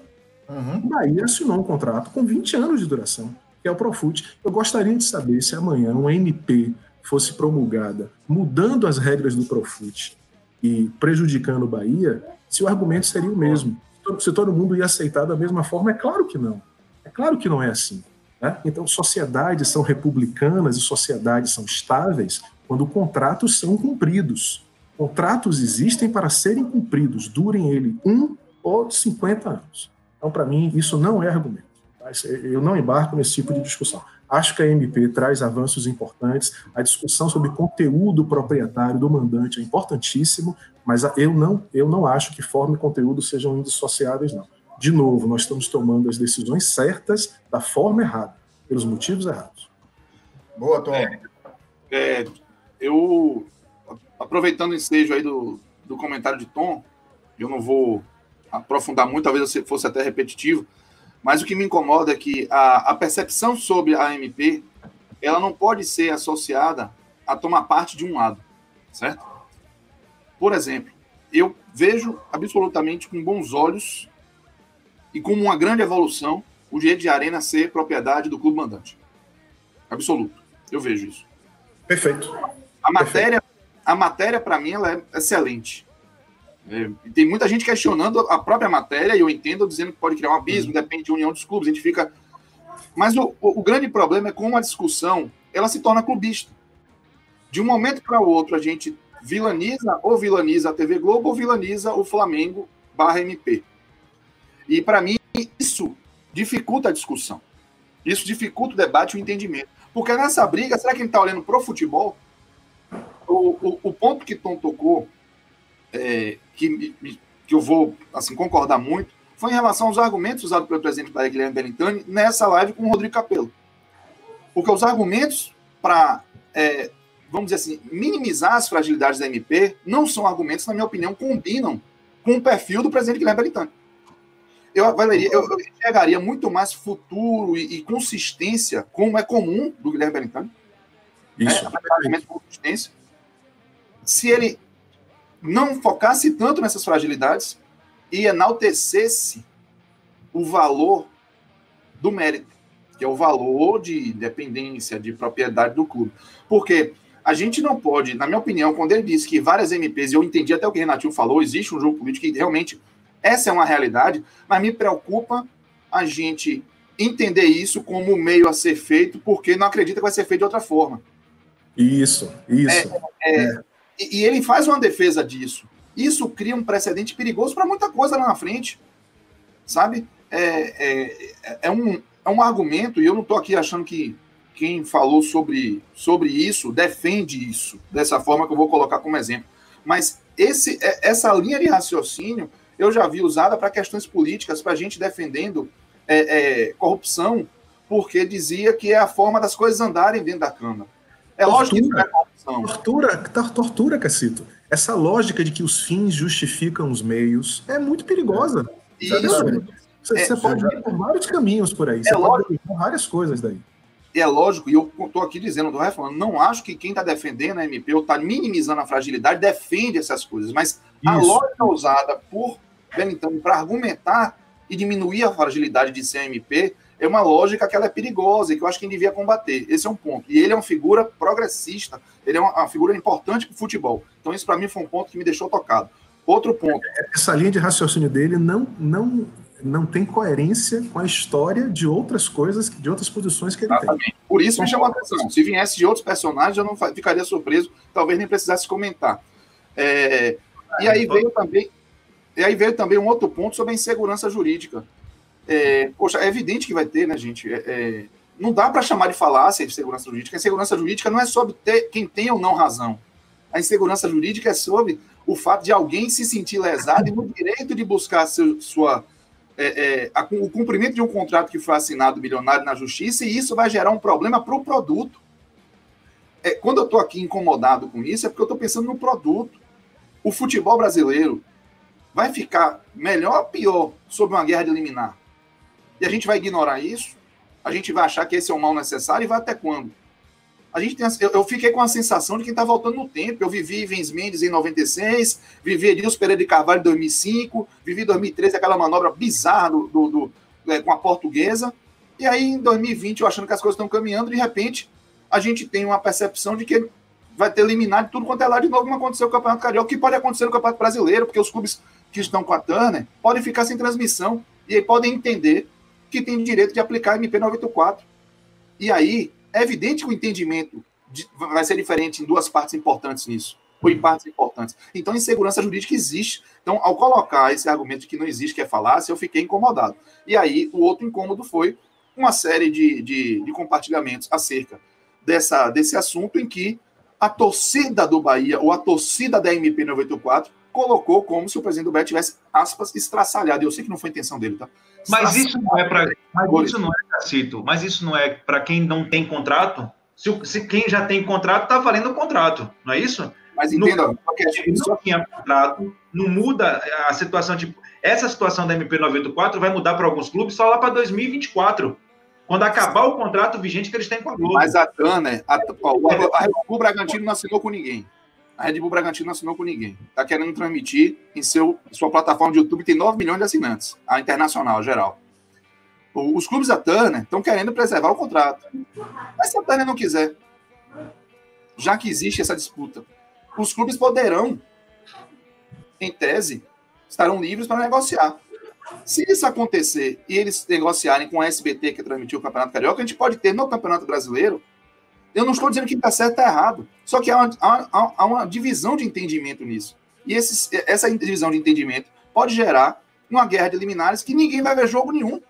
Uhum. O Bahia assinou um contrato com 20 anos de duração, que é o Profute. Eu gostaria de saber se amanhã uma MP fosse promulgada mudando as regras do Profute e prejudicando o Bahia, se o argumento seria o mesmo. Se todo mundo ia aceitar da mesma forma, é claro que não. É claro que não é assim. Né? Então, sociedades são republicanas e sociedades são estáveis quando contratos são cumpridos. Contratos existem para serem cumpridos, durem ele um ou 50 anos. Então, para mim, isso não é argumento. Tá? Eu não embarco nesse tipo de discussão. Acho que a MP traz avanços importantes. A discussão sobre conteúdo proprietário do mandante é importantíssimo, mas eu não, eu não acho que forma e conteúdo sejam indissociáveis, não de novo, nós estamos tomando as decisões certas da forma errada, pelos motivos errados. Boa, Tom. É, é, eu, aproveitando o ensejo aí do, do comentário de Tom, eu não vou aprofundar muito, talvez fosse até repetitivo, mas o que me incomoda é que a, a percepção sobre a MP, ela não pode ser associada a tomar parte de um lado, certo? Por exemplo, eu vejo absolutamente com bons olhos e como uma grande evolução o direito de arena ser propriedade do clube mandante. Absoluto. Eu vejo isso. Perfeito. A matéria, a matéria para mim, ela é excelente. É, tem muita gente questionando a própria matéria, e eu entendo, dizendo que pode criar um abismo, uhum. depende de união dos clubes, a gente fica. Mas o, o, o grande problema é como a discussão ela se torna clubista. De um momento para o outro, a gente vilaniza ou vilaniza a TV Globo ou vilaniza o Flamengo barra MP. E para mim, isso dificulta a discussão. Isso dificulta o debate e o entendimento. Porque nessa briga, será que ele está olhando para o futebol? O, ponto que Tom tocou, é, que, que eu vou assim concordar muito, foi em relação aos argumentos usados pelo presidente da Guilherme Bellintani nessa live com o Rodrigo Capello. Porque os argumentos para, é, vamos dizer assim, minimizar as fragilidades da MP não são argumentos, na minha opinião, combinam com o perfil do presidente Guilherme Bellintani eu avaliaria, eu, eu enxergaria muito mais futuro e, e, consistência, como é comum do Guilherme Bellintani. Isso. Né? consistência. Se ele não focasse tanto nessas fragilidades e enaltecesse o valor do mérito, que é o valor de independência, de propriedade do clube. Porque a gente não pode, na minha opinião, quando ele disse que várias MPs, e eu entendi até o que o Renatinho falou, existe um jogo político que realmente essa é uma realidade, mas me preocupa a gente entender isso como meio a ser feito, porque não acredita que vai ser feito de outra forma. Isso, isso. É, é, e, e ele faz uma defesa disso. Isso cria um precedente perigoso para muita coisa lá na frente. Sabe? É, é, é, um, é um argumento, e eu não estou aqui achando que quem falou sobre, sobre isso defende isso, dessa forma que eu vou colocar como exemplo. Mas esse, é, essa linha de raciocínio eu já vi usada para questões políticas, para gente defendendo é, é, corrupção, porque dizia que é a forma das coisas andarem dentro da Câmara. É tortura, lógico que isso é corrupção. Tortura, tortura, Cacito. Essa lógica de que os fins justificam os meios é muito perigosa. Isso. Você, é, você pode ir por vários caminhos por aí. É você lógico. pode ir por várias coisas daí. É lógico, e eu estou aqui dizendo, estou falando, não acho que quem está defendendo a MP ou está minimizando a fragilidade defende essas coisas, mas Isso. a lógica usada por Wellington para argumentar e diminuir a fragilidade de CMP é uma lógica que ela é perigosa e que eu acho que devia combater. Esse é um ponto. E ele é uma figura progressista, ele é uma, uma figura importante para o futebol. Então, isso para mim foi um ponto que me deixou tocado. Outro ponto. Essa linha de raciocínio dele não, não, não tem coerência com a história de outras coisas, de outras posições que ele Exatamente. tem. Por isso me chamou a atenção. Se viesse de outros personagens, eu não ficaria surpreso, talvez nem precisasse comentar. É, e aí veio também. E aí veio também um outro ponto sobre a insegurança jurídica. É, poxa, é evidente que vai ter, né, gente? É, é não dá para chamar de falácia de segurança jurídica. A insegurança jurídica não é sobre ter, quem tem ou não razão. A insegurança jurídica é sobre o fato de alguém se sentir lesado e no direito de buscar seu, sua, é, é, a, o cumprimento de um contrato que foi assinado milionário na justiça, e isso vai gerar um problema para o produto. É, quando eu estou aqui incomodado com isso, é porque eu estou pensando no produto. O futebol brasileiro vai ficar melhor ou pior sob uma guerra de eliminar? E a gente vai ignorar isso? A gente vai achar que esse é o mal necessário e vai até quando? A gente tem, eu, eu fiquei com a sensação de quem está voltando no tempo. Eu vivi Ivens Mendes em 96, vivi Edilson Pereira de Carvalho em 2005, vivi em 2013 aquela manobra bizarra do, do, do é, com a portuguesa. E aí, em 2020, eu achando que as coisas estão caminhando, de repente, a gente tem uma percepção de que vai ter eliminado tudo quanto é lá de novo, como aconteceu no Campeonato Carioca, o que pode acontecer no Campeonato Brasileiro, porque os clubes que estão com a Turner podem ficar sem transmissão e aí podem entender que tem direito de aplicar MP 94. E aí, é evidente que o entendimento de, vai ser diferente em duas partes importantes nisso, ou em partes importantes. Então, insegurança jurídica existe. Então, ao colocar esse argumento de que não existe, que é falácia, eu fiquei incomodado. E aí, o outro incômodo foi uma série de, de, de compartilhamentos acerca dessa, desse assunto em que a torcida do Bahia, ou a torcida da MP 94, colocou como se o presidente do Bahia tivesse, aspas, estraçalhado. Eu sei que não foi a intenção dele, tá? Mas isso não é para. Mas isso não é, Cacito, mas isso não é para quem não tem contrato? Se, se, quem já tem contrato, está valendo o contrato, não é isso? Mas entenda, não, não tinha contrato, não muda a situação. Tipo, essa situação da MP94 vai mudar para alguns clubes só lá para 2024. Quando acabar o contrato vigente que eles têm com a Globo. Mas a Tana, a, a, a, o Bragantino não assinou com ninguém. A Red Bull Bragantino não assinou com ninguém. Está querendo transmitir em seu, sua plataforma de YouTube, tem 9 milhões de assinantes, a internacional, geral. Os clubes da Turner estão querendo preservar o contrato. Mas se a Turner não quiser, já que existe essa disputa, os clubes poderão, em tese, estarão livres para negociar. Se isso acontecer e eles negociarem com a SBT, que transmitiu o Campeonato Carioca, a gente pode ter no Campeonato Brasileiro eu não estou dizendo que está certo ou está errado. Só que há uma, há, há uma, divisão de entendimento nisso. E esses, essa divisão de entendimento pode gerar uma guerra de liminares que ninguém vai ver jogo nenhum.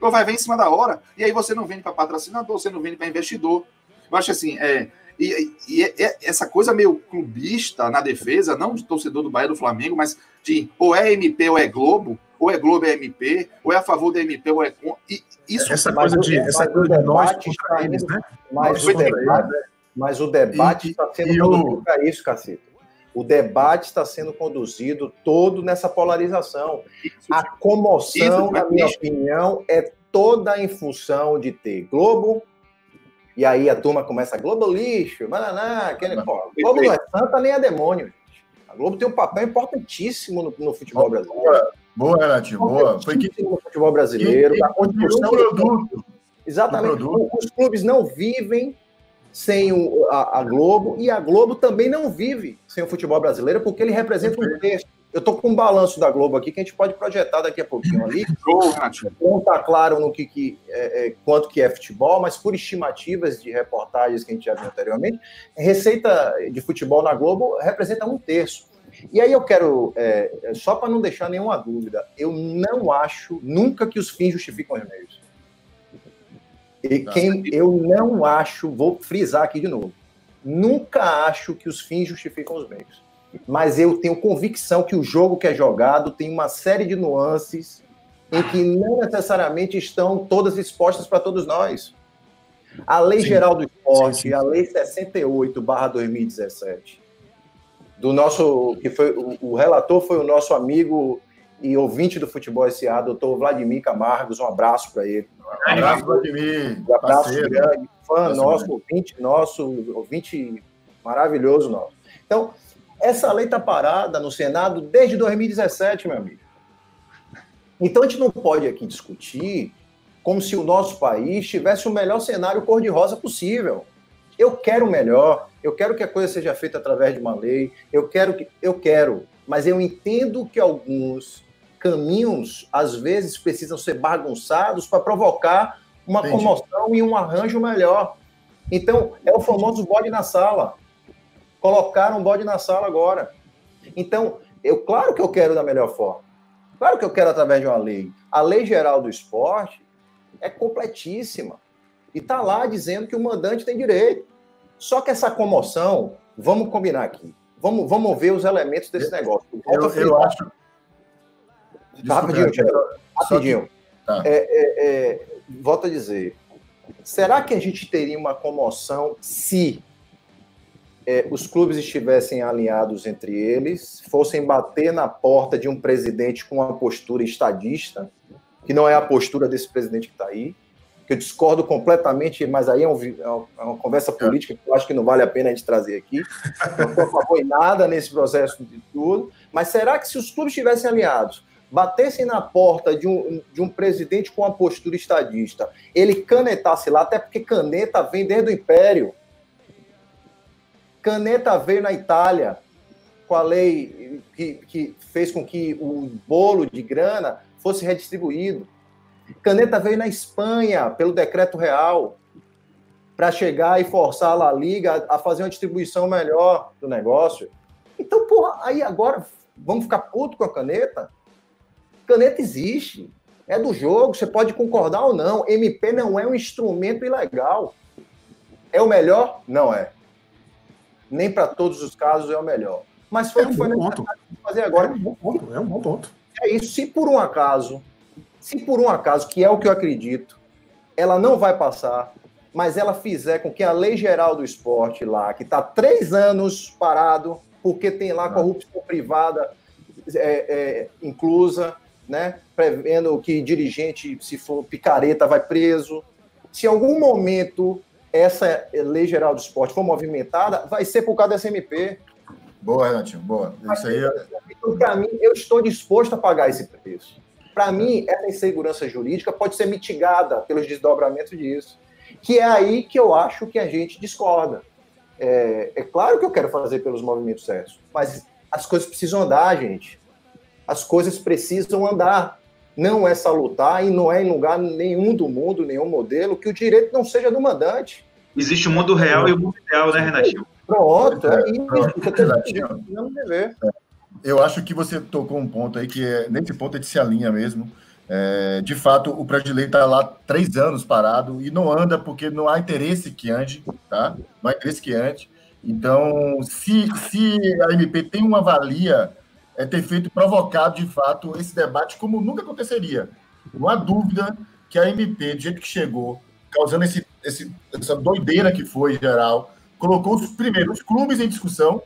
Ou vai ver em cima da hora. E aí você não vende para patrocinador, você não vende para investidor. Eu acho assim, é, e, e, e, essa coisa meio clubista na defesa, não de torcedor do Bahia do Flamengo, mas de ou é MP ou é Globo, ou é Globo é MP, ou é a favor da MP ou é contra. Isso, essa coisa de, essa coisa de nós contra eles, né? Mas, o debate, mas o debate está sendo e conduzido para isso, cacete. O debate está sendo conduzido todo nessa polarização. A comoção, na minha opinião, é toda em função de ter Globo, e aí a turma começa, Globo lixo, bananá, aquele, pô, Globo não é santa nem é demônio. A Globo tem um papel importantíssimo no, no futebol brasileiro. Boa, Renatinho, boa. Foi que no futebol brasileiro, que- que construção um produto. Exatamente. Produto. Os clubes não vivem sem o- a, a Globo e a Globo também não vive sem o futebol brasileiro porque ele representa um terço. Eu estou com um balanço da Globo aqui que a gente pode projetar daqui a pouquinho ali. [laughs] Não está claro no que, que é, é, quanto que é futebol, mas por estimativas de reportagens que a gente já viu anteriormente, receita de futebol na Globo representa um terço. E aí eu quero, é, é, só para não deixar nenhuma dúvida, eu não acho nunca que os fins justificam os meios. E quem eu não acho, vou frisar aqui de novo, nunca acho que os fins justificam os meios. Mas eu tenho convicção que o jogo que é jogado tem uma série de nuances em que não necessariamente estão todas expostas para todos nós. A Lei Sim. Geral do Esporte, Sim, sim. a Lei 68/2017, do nosso que foi o, relator foi o nosso amigo e ouvinte do Futebol SA, doutor Vladimir Camargos, um abraço para ele. Um abraço, Vladimir. Um abraço Parceiro. grande, fã Parceiro nosso, ouvinte nosso, ouvinte maravilhoso nosso. Então, essa lei está parada no Senado desde 2017, meu amigo. Então, a gente não pode aqui discutir como se o nosso país tivesse o melhor cenário cor-de-rosa possível. Eu quero o melhor, eu quero que a coisa seja feita através de uma lei, eu quero que eu quero, mas eu entendo que alguns caminhos às vezes precisam ser bagunçados para provocar uma Entendi. comoção e um arranjo melhor. Então, é o famoso bode na sala. Colocaram um bode na sala agora. Então, eu claro que eu quero da melhor forma. Claro que eu quero através de uma lei. A Lei Geral do Esporte é completíssima. E está lá dizendo que o mandante tem direito. Só que essa comoção, vamos combinar aqui. Vamos, vamos ver os elementos desse negócio. Eu, eu acho. Rapidinho, Desculpa, só que- Rapidinho. Tá. É, é, é, volto a dizer. Será que a gente teria uma comoção se é, os clubes estivessem alinhados entre eles, fossem bater na porta de um presidente com uma postura estadista, que não é a postura desse presidente que está aí, que eu discordo completamente, mas aí é, um é uma, é uma conversa política que eu acho que não vale a pena a gente trazer aqui. Não estou a favor em nada nesse processo de tudo, mas será que se os clubes estivessem alinhados, batessem na porta de um, de um presidente com uma postura estadista, ele canetasse lá, até porque caneta vem desde o Império. Caneta veio na Itália com a lei que, que fez com que o bolo de grana fosse redistribuído. Caneta veio na Espanha pelo decreto real para chegar e forçar a La Liga a fazer uma distribuição melhor do negócio. Então, porra, aí agora vamos ficar puto com a caneta? Caneta existe, é do jogo, você pode concordar ou não. MP não é um instrumento ilegal. É o melhor? Não é. Nem para todos os casos é o melhor. Mas foi É o um que foi necessário fazer É agora. um bom ponto. É um bom ponto. É isso. Se por um acaso, se por um acaso, que é o que eu acredito, ela não vai passar, mas ela fizer com que a lei geral do esporte lá, que está três anos parado, porque tem lá corrupção privada é, é, inclusa, né? Prevendo que dirigente, se for picareta, vai preso. Se em algum momento essa lei geral do esporte for movimentada, vai ser por causa dessa MP. Boa, Renatinho, boa. Isso aí é- para mim, eu estou disposto a pagar esse preço. Para mim, essa insegurança jurídica pode ser mitigada pelos desdobramentos disso. Que é aí que eu acho que a gente discorda. É, é claro que eu quero fazer pelos movimentos certos, mas as coisas precisam andar, gente. As coisas precisam andar. Não é salutar e não é em lugar nenhum do mundo, nenhum modelo, que o direito não seja do mandante. Existe o mundo real e o mundo ideal, né, Renatinho? Pronto, é isso. Pronto. Você tem Renatinho. não dever. Eu acho que você tocou um ponto aí que é, nesse ponto a gente se alinha mesmo. É, de fato, o prédio de lei está lá três anos parado e não anda porque não há interesse que ande, tá? Não há interesse que ande. Então, se, se a MP tem uma valia, é ter feito provocado de fato esse debate como nunca aconteceria. Não há dúvida que a MP, do jeito que chegou, causando esse, esse, essa doideira que foi geral, colocou os primeiros clubes em discussão,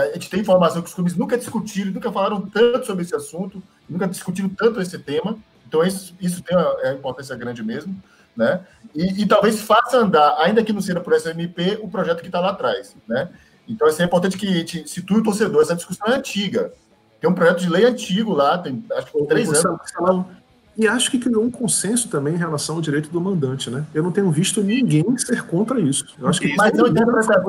a gente tem informação que os clubes nunca discutiram, nunca falaram tanto sobre esse assunto, nunca discutiram tanto esse tema. Então, isso, isso tem uma, é uma importância grande mesmo. Né? E, e talvez faça andar, ainda que não seja por essa MP, o projeto que está lá atrás. Né? Então, assim, é importante que a gente situe o torcedor. Essa discussão é antiga. Tem um projeto de lei antigo lá, tem acho que três Você- anos. você- E acho que criou um consenso também em relação ao direito do mandante, né? Eu não tenho visto ninguém ser contra isso. Eu acho que Mas é é interpretação,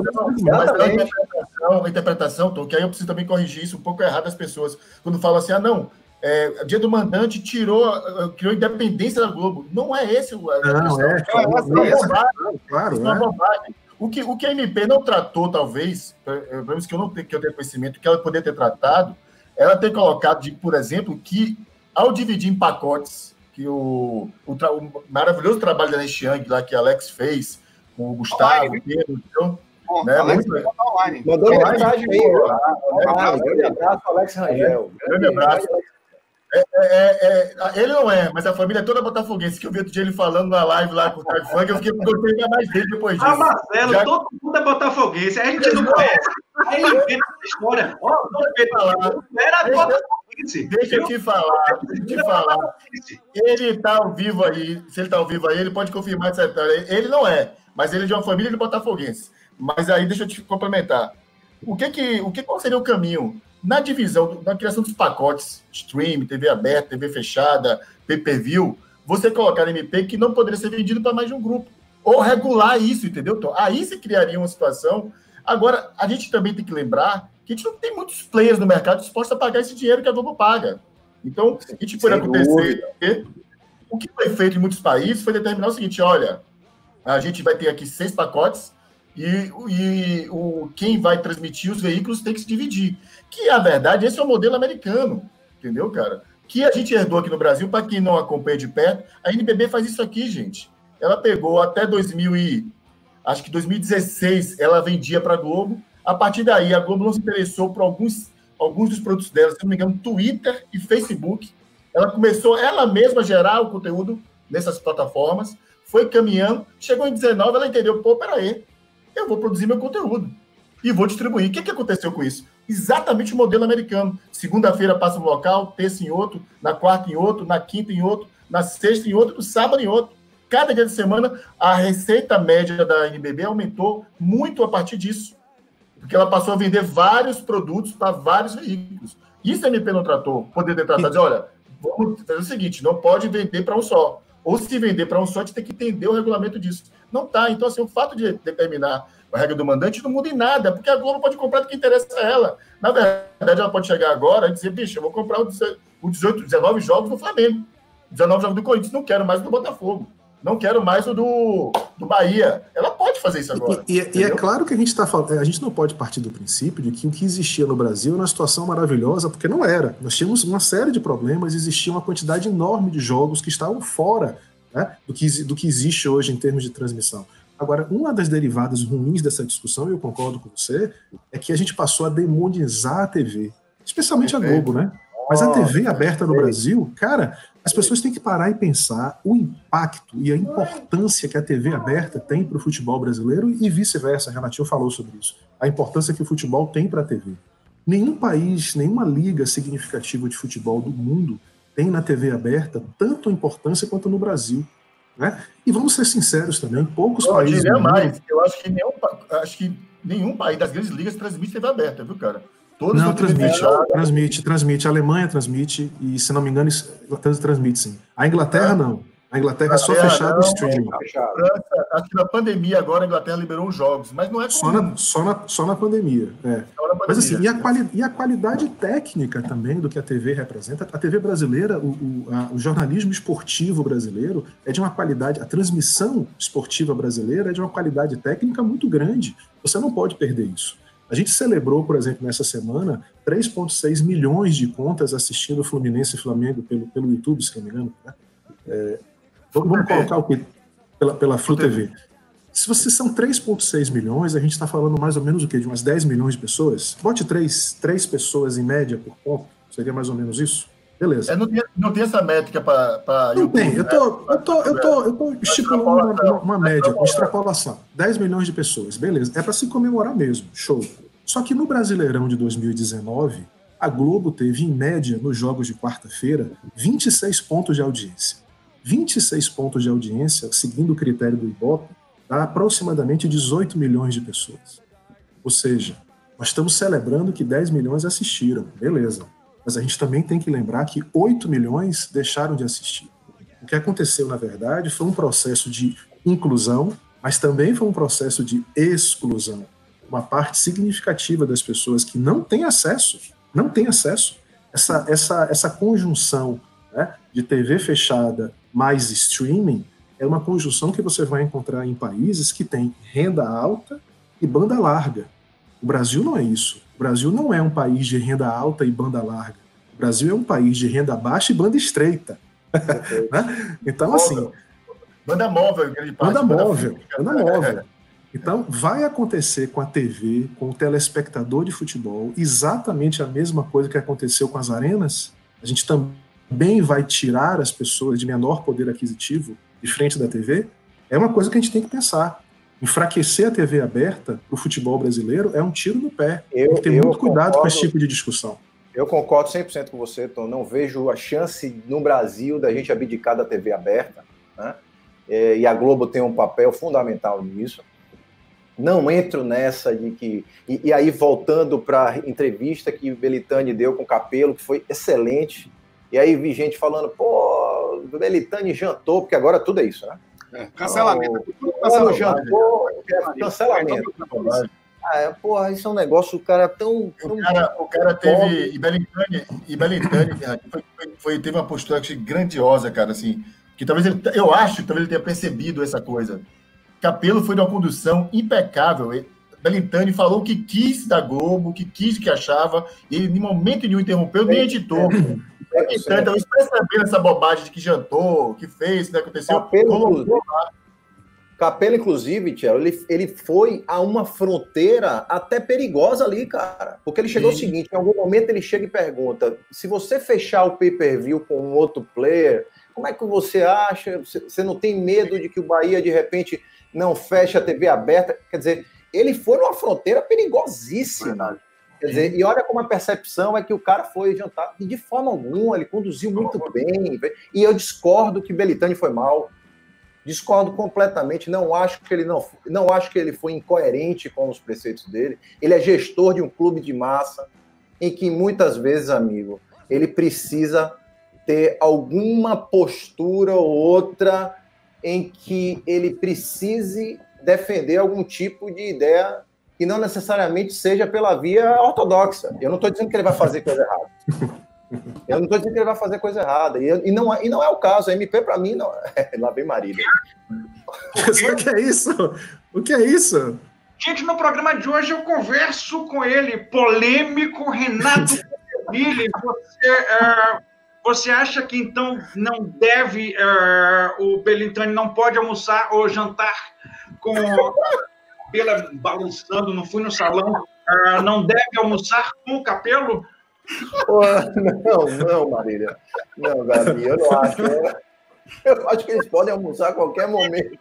mas é interpretação, Tom, que aí eu preciso também corrigir isso um pouco errado das pessoas. Quando falam assim, ah, não, é, dia do mandante tirou, eh, criou independência da Globo. Não é esse o. Não, é, é é, bobagem. Claro, Isso é uma bobagem. O que, o que a MP não tratou, talvez, pelo menos que eu não tenho, que eu tenho conhecimento, que ela poderia ter tratado, ela ter colocado, de, por exemplo, que ao dividir em pacotes, que o, o, tra- o maravilhoso trabalho da Nest Young lá que a Alex fez, com o Gustavo, Online. o Pedro, então, Bom, Né, Alex, muito- online. Mandou Online, mensagem aí. pô. ó. Ah, Grande abraço, Alex Rangel. Grande abraço. É, é, é, ele não é, mas a família é toda botafoguense, que eu vi outro dia ele falando na live lá com o Thiago Funk, eu fiquei gostei ainda mais dele depois disso. Ah, Marcelo, Já- todo mundo é botafoguense. A gente não conhece. Aí ele inventa essa história. Ó, mundo era botafoguense. Deixa eu te falar, deixa eu te falar. Ele tá ao vivo aí, se ele tá ao vivo aí, ele pode confirmar essa história. Ele não é, mas ele é de uma família de botafoguense. Mas aí deixa eu te complementar. O que que, o que qual seria o caminho na divisão, na criação dos pacotes, stream, TV aberta, TV fechada, pay-per-view, você colocar MP que não poderia ser vendido para mais de um grupo ou regular isso, entendeu? Tom? Aí se criaria uma situação. Agora, a gente também tem que lembrar que a gente não tem muitos players no mercado dispostos a pagar esse dinheiro que a Globo paga. Então, a gente pode acontecer. porque O que foi feito em muitos países foi determinar o seguinte: olha, a gente vai ter aqui seis pacotes e, e o, quem vai transmitir os veículos tem que se dividir. Que, na verdade, esse é o modelo americano, entendeu, cara? Que a gente herdou aqui no Brasil, para quem não acompanha de perto, a NBB faz isso aqui, gente. Ela pegou até 2000 e, acho que 2016, ela vendia para a Globo. A partir daí, a Globo não se interessou por alguns, alguns dos produtos dela, se não me engano, Twitter e Facebook. Ela começou ela mesma a gerar o conteúdo nessas plataformas, foi caminhando, chegou em 19, ela entendeu, pô, peraí, eu vou produzir meu conteúdo e vou distribuir. O que, que aconteceu com isso? Exatamente o modelo americano. Segunda-feira passa no local, terça em outro, na quarta em outro, na quinta em outro, na sexta em outro, no sábado em outro. Cada dia de semana, a receita média da NBB aumentou muito a partir disso. Porque ela passou a vender vários produtos para vários veículos. Isso a MP não tratou. Poder tratado, dizer, olha, vamos fazer o seguinte, não pode vender para um só. Ou se vender para um só, a gente tem que entender o regulamento disso. Não tá. Então, assim, o fato de determinar a regra do mandante não muda em nada, porque a Globo pode comprar do que interessa a ela. Na verdade, ela pode chegar agora e dizer, bicho, eu vou comprar o 18, 19 jogos do Flamengo, 19 jogos do Corinthians, não quero mais do Botafogo, não quero mais o do, do Bahia. Ela pode fazer isso agora. E, e- e é claro que a gente está falando, a gente não pode partir do princípio de que o que existia no Brasil era uma situação maravilhosa, porque não era. Nós tínhamos uma série de problemas, existia uma quantidade enorme de jogos que estavam fora né, do, que, do que existe hoje em termos de transmissão. Agora, uma das derivadas ruins dessa discussão, e eu concordo com você, é que a gente passou a demonizar a TV, especialmente a. Globo, né? Mas a TV aberta no Brasil, cara, as pessoas têm que parar e pensar o impacto e a importância que a TV aberta tem para o futebol brasileiro e vice-versa. A Renatinho falou sobre isso. A importância que o futebol tem para a TV. Nenhum país, nenhuma liga significativa de futebol do mundo tem na TV aberta tanto importância quanto no Brasil. Né? E vamos ser sinceros também, poucos Eu países. diria do mundo- mais, eu acho que, nenhum, acho que nenhum país das grandes ligas transmite TV aberta, viu, cara? Todos Não, transmite, fechada. transmite, transmite. A Alemanha transmite, e se não me engano, transmite sim. A Inglaterra não. A Inglaterra é só não. o streaming. Fechado. França, acho que na pandemia agora a Inglaterra liberou os jogos, mas não é Só na, só, na, só na pandemia. É. Só na Mas assim, pandemia. e a, quali e a qualidade técnica também do que a TV representa. A TV brasileira, o, o- a- o jornalismo esportivo brasileiro é de uma qualidade, a transmissão esportiva brasileira é de uma qualidade técnica muito grande. Você não pode perder isso. A gente celebrou, por exemplo, nessa semana, 3,6 milhões de contas assistindo Fluminense e Flamengo pelo, pelo YouTube, se não me engano. Né? É, vamos colocar o quê? Pela, pela Flu TV. Se vocês são 3,6 milhões, a gente está falando mais ou menos o quê? De umas 10 milhões de pessoas? Bote três, três pessoas em média por ponto, seria mais ou menos isso? Beleza. É, não, tem, não tem essa métrica para Não tem, eu tô, eu tô, eu tô, eu tô estipulando uma, uma- uma média, uma extrapolação. 10 milhões de pessoas, beleza. É para se comemorar mesmo, show. Só que no Brasileirão de 2019, a Globo teve, em média, nos jogos de quarta-feira, 26 pontos de audiência. 26 pontos de audiência, seguindo o critério do Ibope, dá aproximadamente 18 milhões de pessoas. Ou seja, nós estamos celebrando que 10 milhões assistiram, beleza. Mas a gente também tem que lembrar que 8 milhões deixaram de assistir. O que aconteceu, na verdade, foi um processo de inclusão, mas também foi um processo de exclusão. Uma parte significativa das pessoas que não tem acesso, não tem acesso, essa, essa, essa conjunção né, de TV fechada mais streaming é uma conjunção que você vai encontrar em países que têm renda alta e banda larga. O Brasil não é isso. O Brasil não é um país de renda alta e banda larga. O Brasil é um país de renda baixa e banda estreita. [laughs] né? Então, assim. Banda móvel, grande parte. Banda móvel, banda móvel. Então, vai acontecer com a TV, com o telespectador de futebol, exatamente a mesma coisa que aconteceu com as arenas. A gente também vai tirar as pessoas de menor poder aquisitivo de frente da TV. É uma coisa que a gente tem que pensar enfraquecer a TV aberta para o futebol brasileiro é um tiro no pé. Eu, tem que ter muito cuidado concordo. com esse tipo de discussão. Eu concordo 100% com você, Tom. Não vejo a chance no Brasil da gente abdicar da TV aberta. Né? É, e a Globo tem um papel fundamental nisso. Não entro nessa de que. E, e aí, voltando para a entrevista que o Belitani deu com o Capelo, que foi excelente. E aí vi gente falando, pô, o Belitani jantou, porque agora tudo é isso, né? É, cancelamento. Cancelamento. jantou, é cancelamento. Ah, é, porra, isso é um negócio, o cara tão. tão O cara, o cara teve. E Belintani, e Belintani foi, foi- teve uma postura grandiosa, cara, assim. Que talvez ele. Eu acho que talvez ele tenha percebido essa coisa. Capelo foi de uma condução impecável. Ele- Belintani falou o que quis da Globo, o que quis, o que achava, e ele, em momento nenhum, interrompeu nem editou. Belintani, talvez percebendo essa bobagem de que jantou, que fez, que aconteceu. Capelo, Capelo, inclusive, Tiago, ele, ele foi a uma fronteira até perigosa ali, cara. Porque ele chegou Sim. ao seguinte: em algum momento ele chega e pergunta: se você fechar o pay-per-view com um outro player, como é que você acha? Você não tem medo de que o Bahia, de repente, não feche a TV aberta? Quer dizer, ele foi numa fronteira perigosíssima. Quer dizer, e olha como a percepção é que o cara foi jantar. E de forma alguma, ele conduziu muito bem. E eu discordo que Belitani foi mal. Discordo completamente. Não acho que ele não, não acho que ele foi incoerente com os preceitos dele. Ele é gestor de um clube de massa em que muitas vezes, amigo, ele precisa ter alguma postura ou outra em que ele precise defender algum tipo de ideia que não necessariamente seja pela via ortodoxa. Eu não estou dizendo que ele vai fazer coisa errada. [laughs] Eu não estou dizendo que ele vai fazer coisa errada. E, eu- e não, é- e não é o caso. A MP, para mim, não. [laughs] Lá vem Marília. [laughs] o que é isso? O que é isso? Gente, no programa de hoje eu converso com ele, polêmico Renato Ville. Você, eh, você acha que então não deve, eh, o Belintani não pode almoçar ou jantar com pela balançando, não fui no salão, eh, não deve almoçar com o Capelo? Pô, não, não, Marília. Não, Gabi, eu não acho. né? Eu acho que eles podem almoçar a qualquer momento.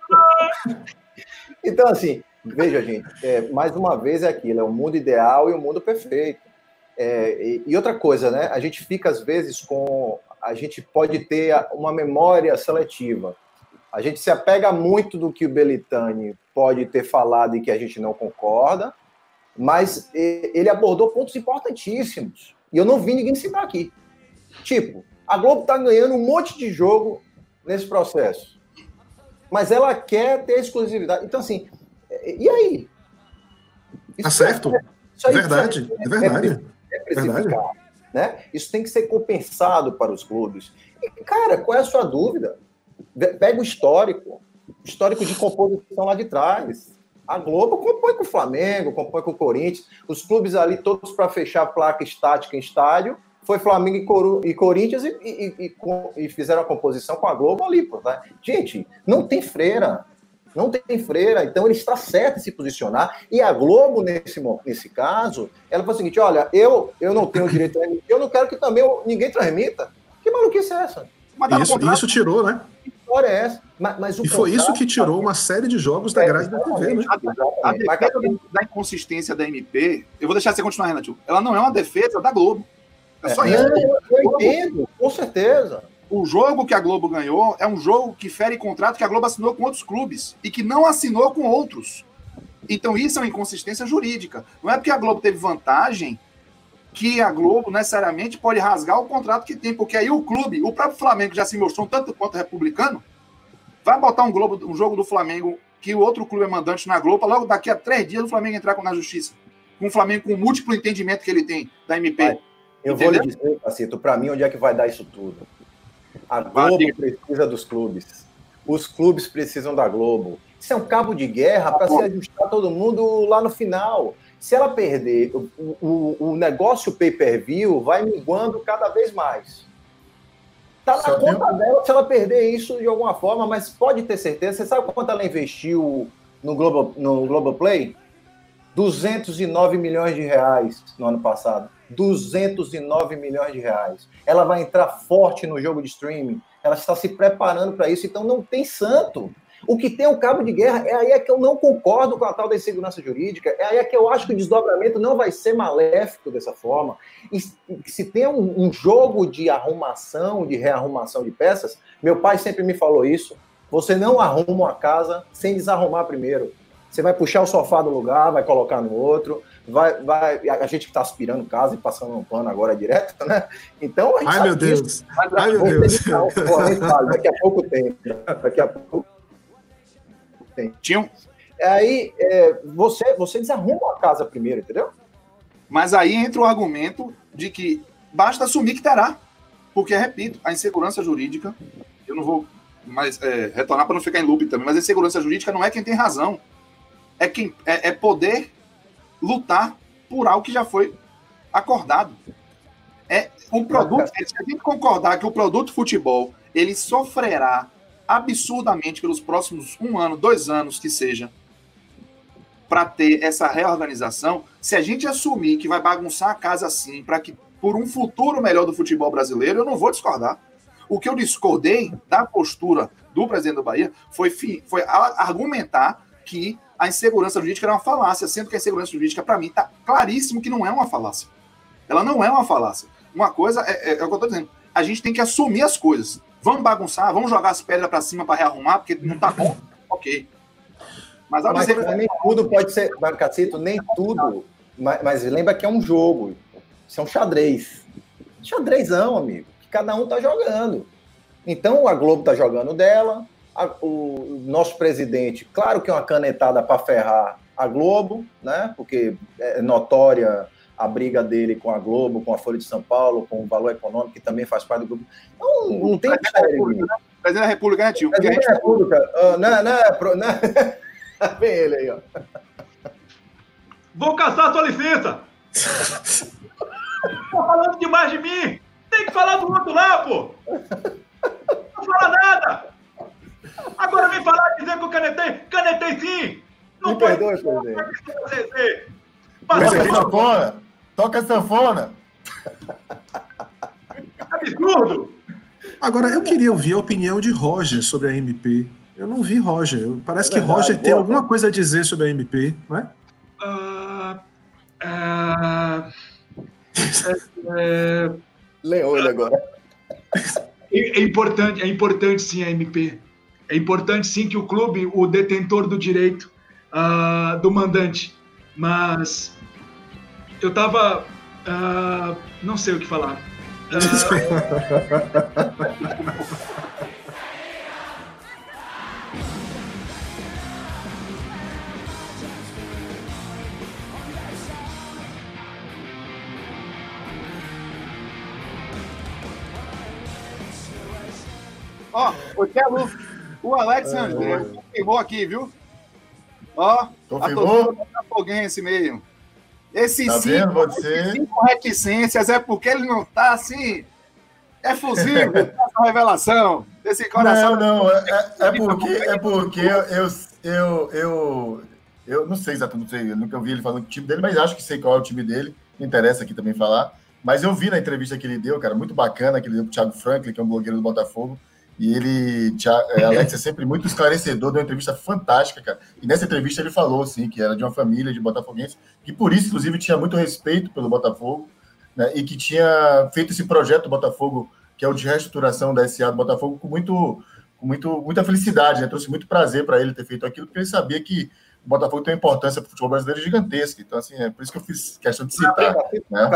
Então, assim, veja, gente, é, mais uma vez é aquilo, é o mundo ideal e o mundo perfeito. É, e, e outra coisa, né? A gente fica, às vezes, com. A gente pode ter uma memória seletiva. A gente se apega muito do que o Belitani pode ter falado e que a gente não concorda, mas ele abordou pontos importantíssimos. E eu não vi ninguém citar aqui. Tipo, a Globo está ganhando um monte de jogo nesse processo. Mas ela quer ter exclusividade. Então, assim, e e aí? Tá certo. isso aí Verdade, é verdade. é precificado, né? Isso tem que ser compensado para os clubes. E, cara, qual é a sua dúvida? Pega o histórico, histórico de composição lá de trás. A Globo compõe com o Flamengo, compõe com o Corinthians, os clubes ali todos para fechar a placa estática em estádio. Foi Flamengo e, Coru- e Corinthians e, e- e- fizeram a composição com a Globo ali. Pô, tá? Gente, não tem freira. Não tem freira, então ele está certo em se posicionar. E a Globo, nesse, nesse caso, ela falou o seguinte: olha, eu, eu não tenho direito a eu não quero que também ninguém transmita. Que maluquice é essa? Tá Isso, contrato. isso tirou, né? Que história é essa? Mas, mas o E foi isso que tirou uma série de jogos da grade da TV, né? A. Mas, defesa da inconsistência da MP, eu vou deixar você continuar, Renato. Ela não é uma defesa da Globo. É só isso. Não, eu entendo, com certeza. O jogo que a Globo ganhou é um jogo que fere contrato que a Globo assinou com outros clubes e que não assinou com outros. Então isso é uma inconsistência jurídica. Não é porque a Globo teve vantagem que a Globo necessariamente pode rasgar o contrato que tem, porque aí o clube, o próprio Flamengo já se mostrou um tanto quanto republicano, vai botar um, Globo, um jogo do Flamengo que o outro clube é mandante na Globo, logo daqui a três dias o Flamengo entrar na justiça. Com o Flamengo com o múltiplo entendimento que ele tem da MP. Vai. Eu Entendeu? vou lhe dizer, Cacito, para mim, onde é que vai dar isso tudo? A Globo precisa dos clubes. Os clubes precisam da Globo. Isso é um cabo de guerra para se ajustar todo mundo lá no final. Se ela perder, o, o, o negócio pay-per-view vai minguando cada vez mais. Tá na Só conta dela se ela perder isso de alguma forma, mas pode ter certeza. Você sabe quanto ela investiu no Global, no Globoplay? 209 milhões de reais no ano passado. 209 milhões de reais. Ela vai entrar forte no jogo de streaming. Ela está se preparando para isso, então não tem santo. O que tem o cabo de guerra é aí é que eu não concordo com a tal da insegurança jurídica, é aí é que eu acho que o desdobramento não vai ser maléfico dessa forma. E se tem um, um jogo de arrumação, de rearrumação de peças, meu pai sempre me falou isso: você não arruma uma casa sem desarrumar primeiro. Você vai puxar o sofá do lugar, vai colocar no outro, vai, vai. A gente que está aspirando casa e passando um pano agora direto, [laughs] né? Então a gente Ai, meu. Deus. Mas Ai, meu Deus. pô, daqui a pouco tem. Daqui a pouco tem. Tinha Aí é, você, você desarruma a casa primeiro, entendeu? Mas aí entra o argumento de que basta assumir que terá. Porque, repito, a insegurança jurídica, eu não vou mais é, retornar para não ficar em loop também, mas a insegurança jurídica não é quem tem razão. É, quem, é, é poder lutar por algo que já foi acordado. É o produto, se a gente concordar que o produto futebol ele sofrerá absurdamente pelos próximos um ano, dois anos que seja, para ter essa reorganização, se a gente assumir que vai bagunçar a casa assim, para que por um futuro melhor do futebol brasileiro, eu não vou discordar. O que eu discordei da postura do presidente do Bahia foi, foi argumentar que a insegurança jurídica era uma falácia, sendo que a insegurança jurídica, para mim, está claríssimo que não é uma falácia. Ela não é uma falácia. Uma coisa é, é- é o que eu estou dizendo. A gente tem que assumir as coisas. Vamos bagunçar, vamos jogar as pedras para cima para rearrumar, porque não tá bom. [laughs] Ok. Mas Mas dizer nem tudo pode ser, Cacito, nem tudo. Mas, mas lembra que é um jogo. Isso é um xadrez. Xadrezão, amigo. Que cada um tá jogando. Então a Globo tá jogando dela. a- o nosso presidente, claro que é uma canetada para ferrar a Globo, né? Porque é notória a briga dele com a Globo, com a Folha de São Paulo, com o Valor Econômico, que também faz parte do grupo. Então, não tem mistério. presidente da República, né, tio? A Presidente da República, ah, não, não, é pro- não, [laughs] Vem ele aí, ó. Vou caçar sua licença! [laughs] tá falando demais de mim! Tem que falar do outro lá, pô! Não fala nada! Agora vem falar dizer que eu canetei! Canetei sim! Não Me foi perdoe, presidente. CC! Toca Passou sanfona! Toca sanfona! absurdo! Agora, eu queria ouvir a opinião de Roger sobre a MP. Eu não vi Roger. Parece que Verdade, Roger tem boa. alguma coisa a dizer sobre a MP, não é? Ah, ah, é, Leou ele agora. é importante, é importante sim a MP. É importante sim que o clube, o detentor do direito ah, do mandante. Mas eu tava. ah, não sei o que falar. Ah, Ó, o Telo, o Alex É, André confirmou aqui, viu? Ó, Confirmou? a Botafoguense meio. Esses Tá vendo você? cinco reticências é porque ele não tá assim. É fusível [laughs] essa revelação desse coração. Não, não, é, é- é porque, é porque eu, eu, eu, eu, eu não sei exatamente, não sei, eu nunca ouvi ele falando do time dele, mas acho que sei qual é o time dele, me interessa aqui também falar. Mas eu vi na entrevista que ele deu, cara, muito bacana, que ele deu pro Thiago Franklin, que é um blogueiro do Botafogo, e ele, é, Alex, é sempre muito esclarecedor, deu uma entrevista fantástica, cara. E nessa entrevista ele falou, assim, que era de uma família de botafoguenses, que por isso, inclusive, tinha muito respeito pelo Botafogo, né, e que tinha feito esse projeto Botafogo, que é o de reestruturação da SA do Botafogo, com muito, com muito, muita felicidade, né? Trouxe muito prazer para ele ter feito aquilo, porque ele sabia que o Botafogo tem uma importância para o futebol brasileiro gigantesca. Então, assim, é por isso que eu fiz questão de citar. Né?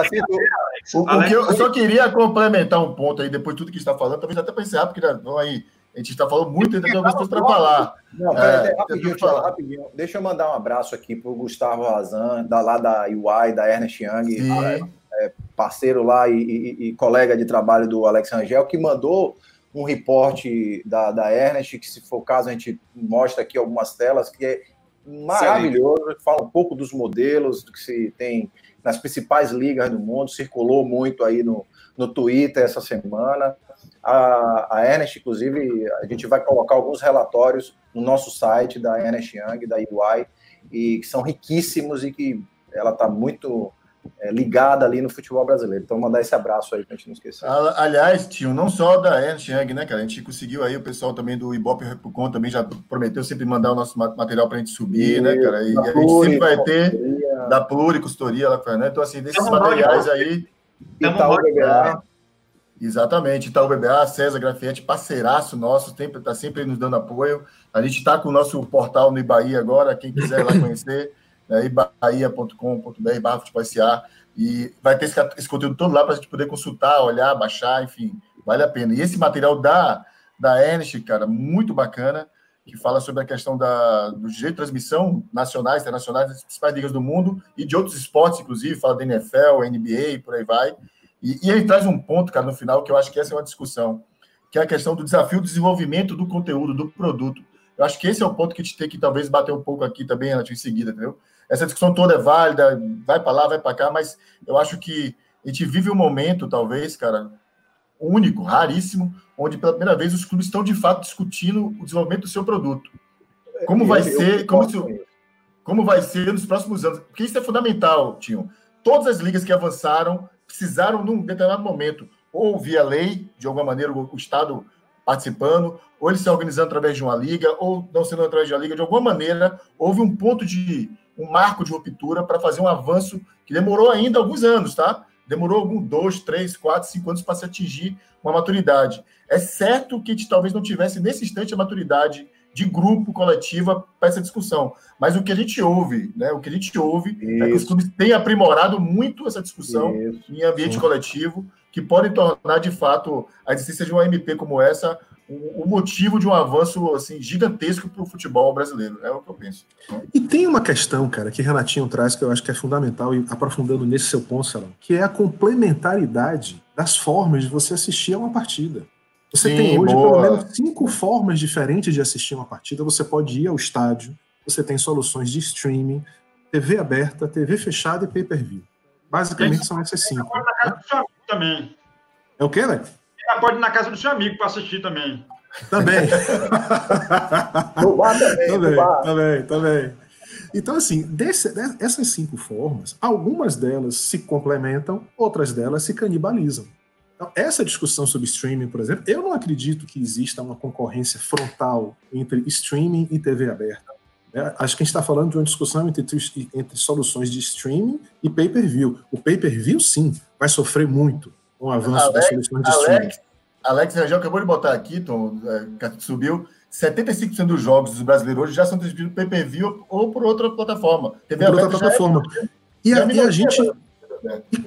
O, o que eu, eu só queria complementar um ponto aí, depois de tudo que está falando, talvez até para encerrar, porque vão aí, a gente está falando muito, ainda tem algumas coisas para falar. Não, É, rapidinho, deixa eu falar. rapidinho. Deixa eu mandar um abraço aqui para o Gustavo Razan, da, lá da UI, da Ernest Young, é, é, parceiro lá e, e- e colega de trabalho do Alex Rangel, que mandou um reporte da, da Ernest, que se for o caso a gente mostra aqui algumas telas, que é maravilhoso, que fala um pouco dos modelos, do que se tem nas principais ligas do mundo, circulou muito aí no, no Twitter essa semana. A, a Ernest, inclusive, a gente vai colocar alguns relatórios no nosso site da Ernest Young, da UI, e que são riquíssimos e que ela está muito é, ligada ali no futebol brasileiro. Então, mandar esse abraço aí para a gente não esquecer. A- Aliás, tio, não só da Ernst Young, né, cara? A gente conseguiu aí, o pessoal também do Ibope Repucon também já prometeu sempre mandar o nosso ma- material para a gente subir, né, cara? E Da a gente sempre vai ter consultoria, da Pluri, consultoria lá, né? Então, assim, desses Tamo materiais bola. aí, Itaú BBA. Exatamente, Itaú BBA, César Grafietti, parceiraço nosso, sempre, tá sempre nos dando apoio. A gente está com o nosso portal no Ibaí agora, quem quiser lá [laughs] conhecer, é ibaia.com.br, barra futebol SA, e vai ter esse, esse conteúdo todo lá para a gente poder consultar, olhar, baixar, enfim, vale a pena. E esse material da, da Ernest, cara, muito bacana, que fala sobre a questão da, do direito de transmissão nacionais, internacionais, das principais ligas do mundo e de outros esportes, inclusive, fala da NFL, NBA, por aí vai. E, e ele traz um ponto, cara, no final, que eu acho que essa é uma discussão, que é a questão do desafio do desenvolvimento do conteúdo, do produto. Eu acho que esse é o ponto que a gente tem que talvez bater um pouco aqui também, Renato, em seguida, entendeu? Essa discussão toda é válida, vai para lá, vai para cá, mas eu acho que a gente vive um momento, talvez, cara, único, raríssimo, onde pela primeira vez os clubes estão de fato discutindo o desenvolvimento do seu produto. Como vai Eu- eu ser, como, concordo isso- com isso. como vai ser nos próximos anos. Porque isso é fundamental, Tinho. Todas as ligas que avançaram precisaram, num determinado momento, ou via lei, de alguma maneira, o, o Estado participando, ou eles se organizando através de uma liga, ou não sendo através de uma liga, de alguma maneira, houve um ponto de. Um marco de ruptura para fazer um avanço que demorou ainda alguns anos, tá? Demorou alguns dois, três, quatro, cinco anos para se atingir uma maturidade. É certo que a gente talvez não tivesse nesse instante a maturidade de grupo, coletiva, para essa discussão. Mas o que a gente ouve, né? O que a gente ouve é que os Isso. clubes têm aprimorado muito essa discussão Isso. em ambiente coletivo, que podem tornar, de fato, a existência de uma MP como essa o, o motivo de um avanço assim, gigantesco para o futebol brasileiro. É o que eu penso. E tem uma questão, cara, que Renatinho traz que eu acho que é fundamental, e aprofundando nesse seu ponto, Salão, que é a complementaridade das formas de você assistir a uma partida. Você Sim, tem hoje boa. pelo menos cinco formas diferentes de assistir uma partida. Você pode ir ao estádio, você tem soluções de streaming, TV aberta, TV fechada e pay-per-view. Basicamente são essas cinco. Amigo também. É o quê, né? Pode ir na casa do seu amigo para assistir também. Também. [laughs] No bar também, também, bar. também, também. Então, assim, desse- de- essas cinco formas, algumas delas se complementam, outras delas se canibalizam. Então, essa discussão sobre streaming, por exemplo, eu não acredito que exista uma concorrência frontal entre streaming e TV aberta. né? Acho que a gente está falando de uma discussão entre, entre soluções de streaming e pay-per-view. O pay-per-view, sim, vai sofrer muito com o avanço das soluções de streaming. Alex, Alex Rangel acabou de botar aqui, Tom, é, subiu. 75% dos jogos dos brasileiros hoje já são transmitidos per view ou por outra plataforma. TV por outra já é- plataforma. E a, e a gente. E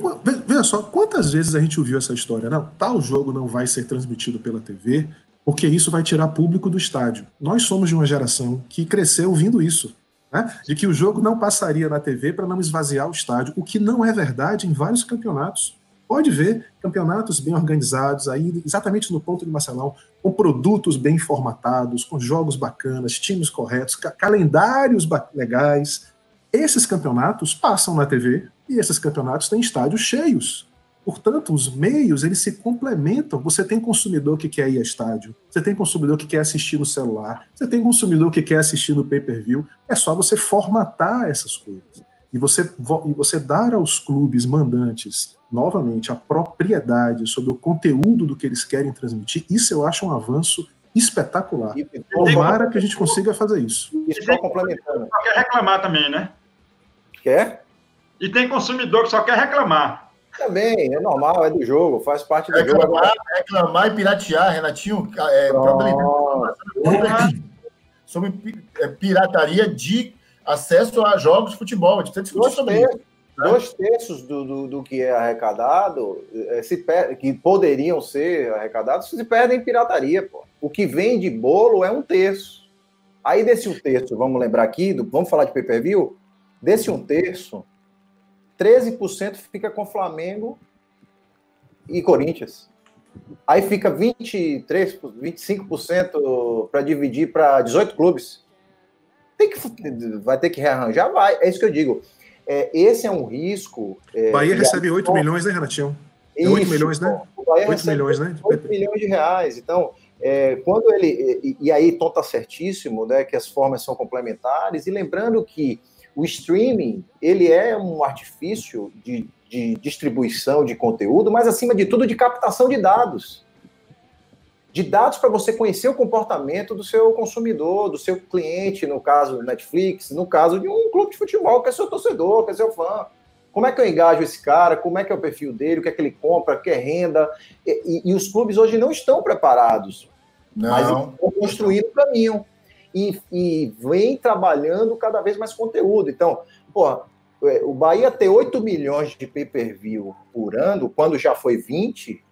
veja só, quantas vezes a gente ouviu essa história? Não, tal jogo não vai ser transmitido pela TV, porque isso vai tirar público do estádio. Nós somos de uma geração que cresceu ouvindo isso. né? De que o jogo não passaria na TV para não esvaziar o estádio, o que não é verdade em vários campeonatos. Pode ver campeonatos bem organizados, aí exatamente no ponto de Marcelão, com produtos bem formatados, com jogos bacanas, times corretos, ca- calendários legais. Esses campeonatos passam na TV e esses campeonatos têm estádios cheios. Portanto, os meios eles se complementam. Você tem consumidor que quer ir a estádio, você tem consumidor que quer assistir no celular, você tem consumidor que quer assistir no pay-per-view. É só você formatar essas coisas e você, vo- e você dar aos clubes mandantes novamente a propriedade sobre o conteúdo do que eles querem transmitir. Isso eu acho um avanço espetacular. E, Tomara que a gente consiga fazer isso. e só complementando. Só quer reclamar também, né? Quer? E tem consumidor que só quer reclamar. Também, é normal, é do jogo, faz parte do jogo. Reclamar, reclamar e piratear, Renatinho, é, problematizando sobre é, pirataria de acesso a jogos de futebol. A gente precisa discutir Dois sobre isso. terços, dois terços do, do, do que é arrecadado, eh, se per- que poderiam ser arrecadados, se perdem em pirataria. Pô. O que vem de bolo é um terço. Aí desse um terço, vamos lembrar aqui, do- vamos falar de pay-per-view? Desse um terço, 13% fica com Flamengo e Corinthians. Aí fica 23, 25% para dividir para 18 clubes. Tem que, vai ter que rearranjar? Vai. É isso que eu digo. É, esse é um risco. É, Bahia recebe aí, 8 pô, milhões, né, Renatinho? É 8 isso, milhões, né? o Bahia 8 recebe milhões, né? 8 milhões de reais. Então, é, quando ele. E, e aí, Tom tá certíssimo, né? Que as formas são complementares. E lembrando que o streaming ele é um artifício de, de distribuição de conteúdo, mas acima de tudo de captação de dados. De dados para você conhecer o comportamento do seu consumidor, do seu cliente, no caso do Netflix, no caso de um clube de futebol, que é seu torcedor, que é seu fã. Como é que eu engajo esse cara? Como é que é o perfil dele? O que é que ele compra? O que é renda? E, e- e os clubes hoje não estão preparados mas Não. estão construindo o caminho e, e vem trabalhando cada vez mais conteúdo. Então, pô, é, o Bahia ter 8 milhões de pay-per-view por ano, quando já foi 20,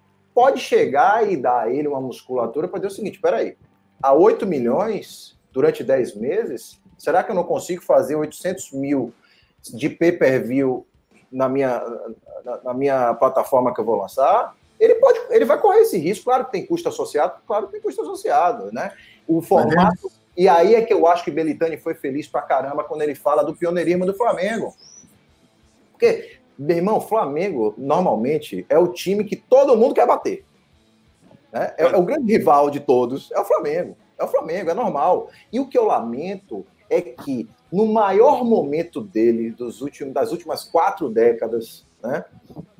pode chegar e dar a ele uma musculatura para dizer o seguinte: peraí, a 8 milhões durante 10 meses, será que eu não consigo fazer 800 mil de pay-per-view na minha, na, na minha plataforma que eu vou lançar? Ele pode, ele vai correr esse risco, claro que tem custo associado, claro que tem custo associado, né? O formato. E aí é que eu acho que Belitani foi feliz pra caramba quando ele fala do pioneirismo do Flamengo. Porque, meu irmão, Flamengo, normalmente, é o time que todo mundo quer bater. né? É, é o grande rival de todos, é o Flamengo. É o Flamengo, é normal. E o que eu lamento é que, no maior momento dele, dos últimos, das últimas quatro décadas, né?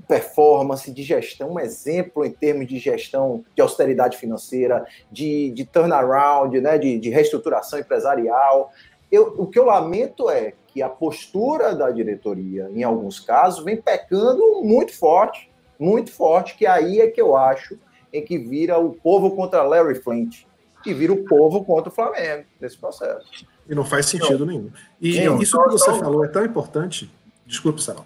performance, de gestão, um exemplo em termos de gestão de austeridade financeira, de, de turnaround, né, de, de reestruturação empresarial. Eu, o que eu lamento é que a postura da diretoria, em alguns casos, vem pecando muito forte, muito forte, que aí é que eu acho em que vira o povo contra Larry Flint, que vira o povo contra o Flamengo nesse processo. E não faz sentido nenhum. E Não, isso que você só- falou é tão importante. Desculpe, Sarão.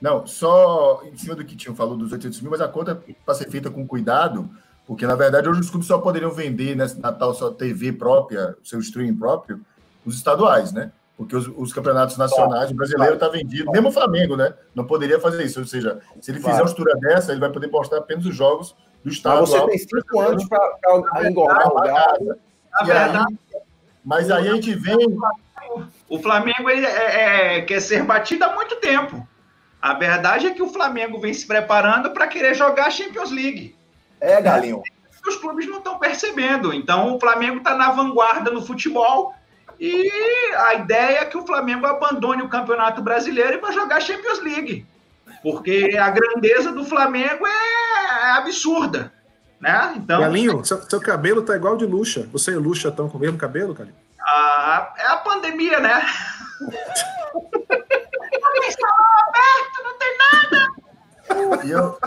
Não, só em cima do que tinham falado dos 800 mil, mas a conta para ser feita com cuidado, porque na verdade hoje os clubes só poderiam vender nessa, na tal sua TV própria, seu streaming próprio, os estaduais, né? Porque os, os campeonatos nacionais, o brasileiro está vendido, mesmo o Flamengo, né? Não poderia fazer isso. Ou seja, se ele fizer uma estrutura dessa, ele vai poder postar apenas os jogos do estado. Mas você tem cinco anos para engordar o gado. Na aí- verdade, Mas aí a gente vem. o Flamengo ele é- é- quer ser batido há muito tempo. A verdade é que o Flamengo vem se preparando para querer jogar a Champions League. É, Galinho. Os clubes não estão percebendo. Então, o Flamengo está na vanguarda no futebol. E a ideia é que o Flamengo abandone o Campeonato Brasileiro e vai jogar Champions League. Porque a grandeza do Flamengo é absurda. Né? Então, Galinho, seu, seu cabelo tá igual de Luxa. Você e o Luxa estão com o mesmo cabelo, Galinho? a- é a pandemia, né? Tem salão aberto, não tem nada. E eu,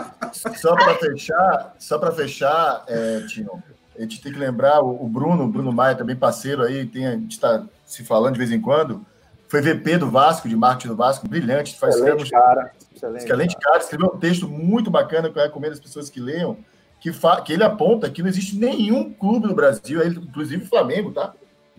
só para fechar, só para fechar, é, Tino, a gente tem que lembrar o, Bruno, o Bruno Maia, também parceiro aí, tem, a gente está se falando de vez em quando, foi VP do Vasco, de marketing do Vasco, brilhante, faz Excelente, cara. Excelente, excelente cara, escreveu um texto muito bacana que eu recomendo as pessoas que leiam, que, fa- que ele aponta que não existe nenhum clube no Brasil, inclusive o Flamengo, tá?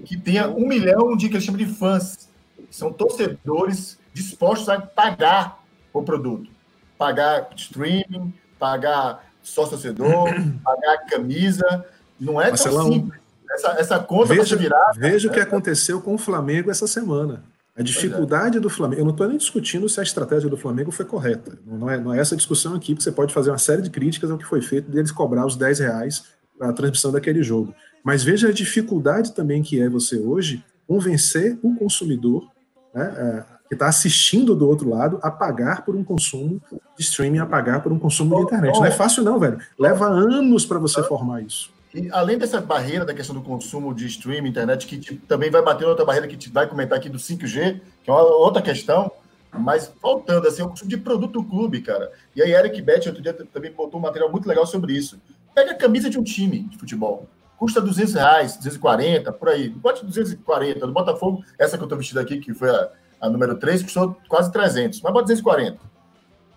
Que tenha um milhão de que ele chama de fãs, que são torcedores dispostos a pagar o produto. Pagar streaming, pagar sócio-torcedor, [clears throat] pagar camisa. Não é tão Marcelão, simples. Essa, essa conta Veja, veja o que né? aconteceu com o Flamengo essa semana. A dificuldade do Flamengo. Eu não estou nem discutindo se a estratégia do Flamengo foi correta. Não é, não é essa discussão aqui, porque você pode fazer uma série de críticas ao que foi feito deles cobrar os 10 reais para a transmissão daquele jogo. Mas veja a dificuldade também que é você hoje convencer o consumidor né, é, que está assistindo do outro lado a pagar por um consumo de streaming, a pagar por um consumo de internet. Não é fácil, não, velho. Leva anos para você formar isso. E além dessa barreira da questão do consumo de streaming, internet, que também vai bater outra barreira que a gente vai comentar aqui do 5G, que é uma outra questão, mas faltando assim, o consumo de produto do clube, cara. E aí, Eric Betty, outro dia, também botou um material muito legal sobre isso. Pega a camisa de um time de futebol. custa 200 reais, 240, por aí. Bote 240. Do Botafogo, essa que eu tô vestido aqui, que foi a, a número 3, custou quase 300. Mas bota 240.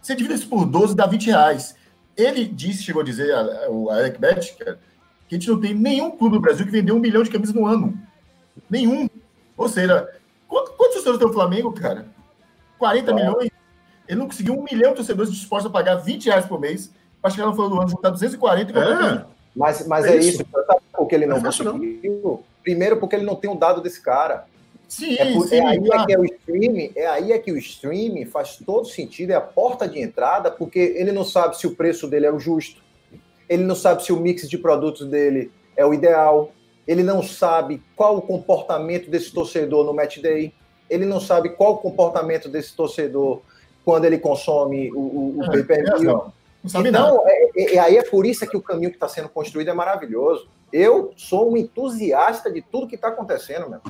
Você divide isso por 12, dá 20 reais. Ele disse, chegou a dizer, o Eric Bet, cara, que a gente não tem nenhum clube no Brasil que vendeu um milhão de camisas no ano. Nenhum. Ou seja, quanto- quantos torcedores tem o Flamengo, cara? 40 milhões? Ele não conseguiu um milhão de torcedores dispostos a pagar 20 reais por mês para chegar no final do ano, juntar 240 e comprar É, Mas, mas É é, isso. isso. Sabe por que ele não Não é fácil, não. conseguiu? Primeiro, porque ele não tem o dado desse cara. Sim, É, por- sim, é aí é que é o streaming, é aí é que o streaming faz todo sentido, é a porta de entrada, porque ele não sabe se o preço dele é o justo, ele não sabe se o mix de produtos dele é o ideal, ele não sabe qual o comportamento desse torcedor no match day, ele não sabe qual o comportamento desse torcedor quando ele consome o, o, o É, pay-per-view. sabe nada. Então, é, é- é- aí é por isso que o caminho que está sendo construído é maravilhoso. Eu sou um entusiasta de tudo que está acontecendo, meu.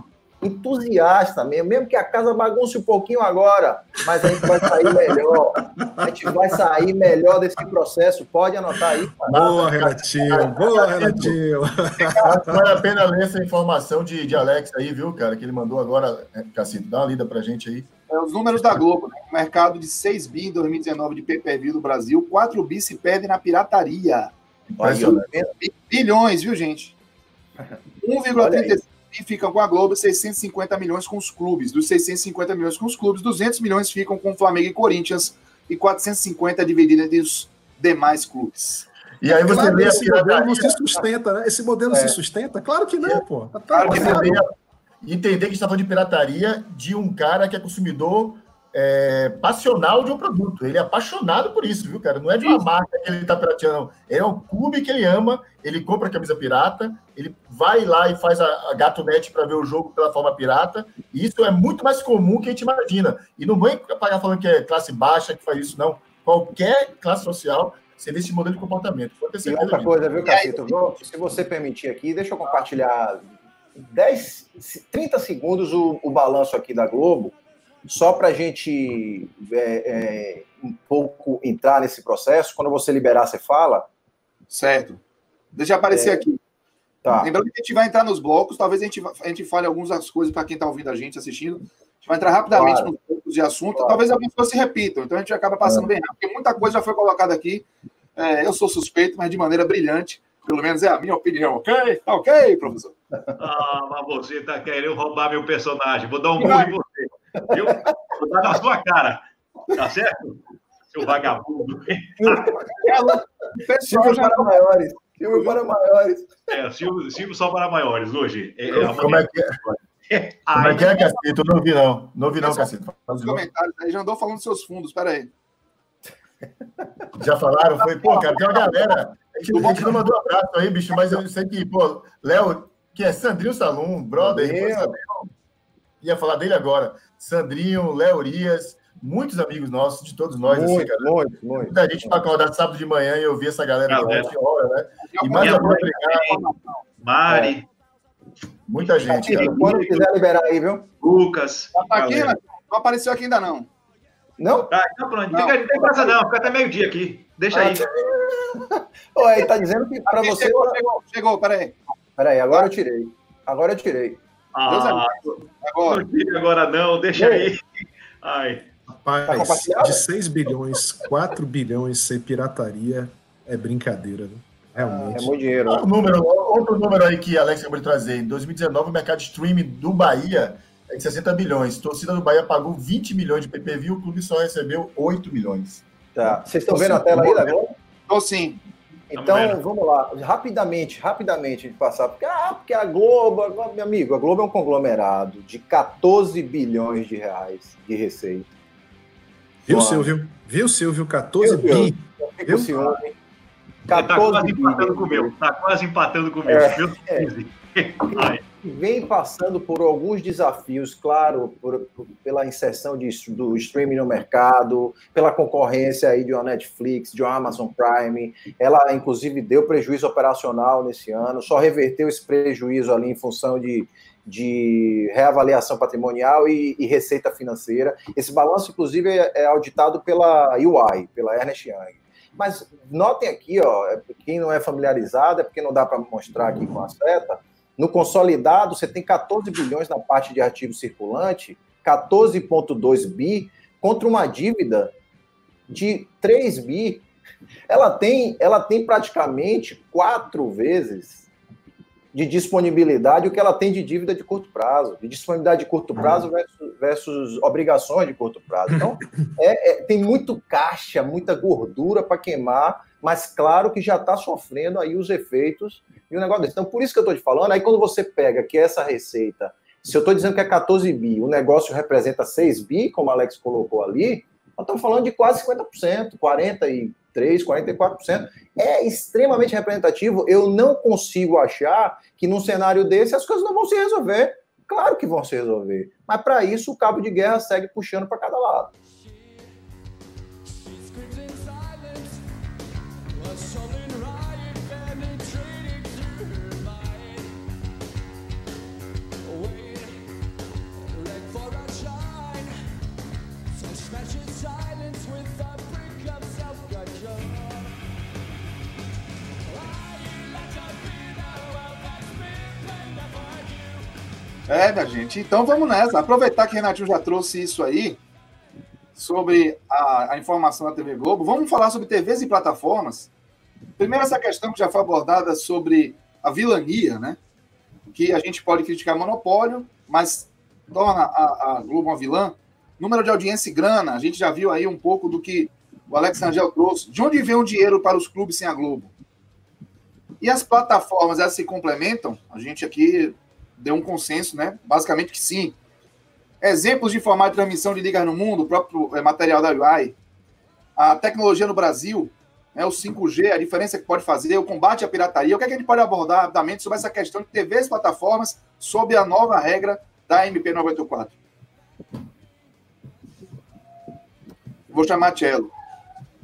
Entusiasta mesmo, mesmo que a casa bagunce um pouquinho agora, mas a gente vai sair melhor. A gente vai sair melhor desse processo. Pode anotar aí. boa, Renatinho. Boa, Renatinho. Vale a pena ler essa informação de, de Alex aí, viu, cara? Que ele mandou agora, é, Cacito, dá uma lida pra gente aí. É, os números da Globo, né? mercado de 6 bi em 2019 de pay-per-view no Brasil, 4 bi se perdem na pirataria. Bilhões, viu, gente? 1,35 bi ficam com a Globo e 650 milhões com os clubes. Dos 650 milhões com os clubes, 200 milhões ficam com Flamengo e Corinthians e 450 divididos entre os demais clubes. E aí você Claro, vê esse modelo não se sustenta, né? Esse modelo É. se sustenta? Claro que não, pô. Tá Claro que você errado. vê a- entender que a gente está falando de pirataria de um cara que é consumidor é, passional de um produto. Ele é apaixonado por isso, viu, cara? Não é de uma marca que ele está pirateando, não. É um clube que ele ama, ele compra a camisa pirata, ele vai lá e faz a, a gatunete para ver o jogo pela forma pirata. E isso é muito mais comum que a gente imagina. E não vem pagar falando que é classe baixa que faz isso, não. Qualquer classe social, você vê esse modelo de comportamento. Pode ter E outra coisa, viu, Cacito? Se você permitir aqui, deixa eu compartilhar 10, 30 segundos o, o balanço aqui da Globo, só para a gente é, é, um pouco entrar nesse processo. Quando você liberar, você fala. Certo. Deixa eu aparecer aqui. Tá. Lembrando que a gente vai entrar nos blocos, talvez a gente, a gente fale algumas coisas para quem está ouvindo a gente, assistindo. A gente vai entrar rapidamente Claro. nos blocos de assunto, Claro. talvez algumas coisas se repitam, então a gente acaba passando bem rápido, porque muita coisa já foi colocada aqui. É, eu sou suspeito, mas de maneira brilhante, pelo menos é a minha opinião, ok? Tá ok, professor? Ah, mas você tá querendo roubar meu personagem. Vou dar um murro Viu? Vou dar na sua cara. Tá certo? Seu vagabundo. O pessoal Silvio já para maiores. Silvio para maiores. É, Silvio, Silvio só para maiores hoje. É, é Como é que é? [laughs] Como é que é, Cacito? Eu não ouvi, não. Não ouvi, não, Cacito. Novo. comentários aí já andou falando dos seus fundos, peraí. Já falaram? Foi, pô, cara, tem uma galera. A gente, a gente não mandou abraço aí, bicho, mas eu sei que, pô, Léo, que é Sandrinho Salum, brother, ia falar dele agora. Sandrinho, Léo Urias, muitos amigos nossos, de todos nós, assim, Muito, cara. muito, muito. Muita gente para acordar sábado de manhã e ouvir essa galera durante hora, né? E mais alguma mãe obrigado. Mari, Muita gente, cara. Quando quiser liberar aí, viu? Lucas. Tá aqui, né? Não apareceu aqui ainda não. Não? Tá, então pronto. Não. Fica, não tem pressa não. Fica até meio-dia aqui. Deixa aí. [laughs] Ô, aí tá dizendo que para você. Chegou, chegou, chegou, peraí. Peraí, agora eu tirei. Agora eu tirei. Ah, Agora. não agora não. Deixa aí. Ai. Tá Rapaz, compartilhado? de 6 bilhões, 4 bilhões ser pirataria é brincadeira, né? É Realmente. muito dinheiro. Outro número, outro número aí que Alex acabou de trazer. Em 2019, o mercado de streaming do Bahia é de 60 bilhões. Torcida do Bahia pagou 20 milhões de PPV, o clube só recebeu 8 milhões. Tá. Vocês estão vendo a tela aí da Globo? Então, sim. Então, vendo. vamos lá, rapidamente, rapidamente de passar. Porque, ah, porque a Globo, a meu amigo, a Globo é um conglomerado de 14 bilhões de reais de receita. Viu, Uau. Silvio? Viu, Silvio? 14 Viu, bi. Fica Viu? ciúme. Ele tá 14 quase empatando bilhões. com o meu. Tá quase empatando com o meu. É, é. [laughs] 15. Ai. Vem passando por alguns desafios, claro, por- por- pela inserção de, do streaming no mercado, pela concorrência aí de uma Netflix, de uma Amazon Prime. Ela, inclusive, deu prejuízo operacional nesse ano, só reverteu esse prejuízo ali em função de, de reavaliação patrimonial e, e receita financeira. Esse balanço, inclusive, é, é auditado pela UI, pela Ernest Young. Mas notem aqui, ó, quem não é familiarizado, é porque não dá para mostrar aqui com a seta. No consolidado, você tem 14 bilhões na parte de ativo circulante, 14,2 bi, contra uma dívida de 3 bi. Ela tem, ela tem praticamente quatro vezes de disponibilidade o que ela tem de dívida de curto prazo, de disponibilidade de curto prazo versus, versus obrigações de curto prazo. Então, é, é, tem muito caixa, muita gordura para queimar, mas claro que já está sofrendo aí os efeitos de um negócio desse. Então, por isso que eu estou te falando, aí quando você pega que essa receita, se eu estou dizendo que é 14 bi, o negócio representa 6 bi, como o Alex colocou ali, nós estamos falando de quase 50%, 40 e 43%, 44%. É extremamente representativo. Eu não consigo achar que num cenário desse as coisas não vão se resolver. Claro que vão se resolver. Mas para isso o cabo de guerra segue puxando para cada lado. É, minha gente. Então vamos nessa. Aproveitar que o Renatinho já trouxe isso aí, sobre a, a, informação da TV Globo, vamos falar sobre TVs e plataformas. Primeiro, essa questão que já foi abordada sobre a vilania, né? Que a gente pode criticar monopólio, mas torna a, a Globo uma vilã. Número de audiência e grana, a gente já viu aí um pouco do que o Alex Angel trouxe. De onde vem o dinheiro para os clubes sem a Globo? E as plataformas, elas se complementam? A gente aqui deu um consenso, né? Basicamente que sim. Exemplos de formato de transmissão de ligas no mundo, o próprio é, material da UI. A tecnologia no Brasil, né, o 5G, a diferença que pode fazer, o combate à pirataria. O que, é que a gente pode abordar rapidamente sobre essa questão de TVs e plataformas sob a nova regra da MP 984? Vou chamar Tchelo.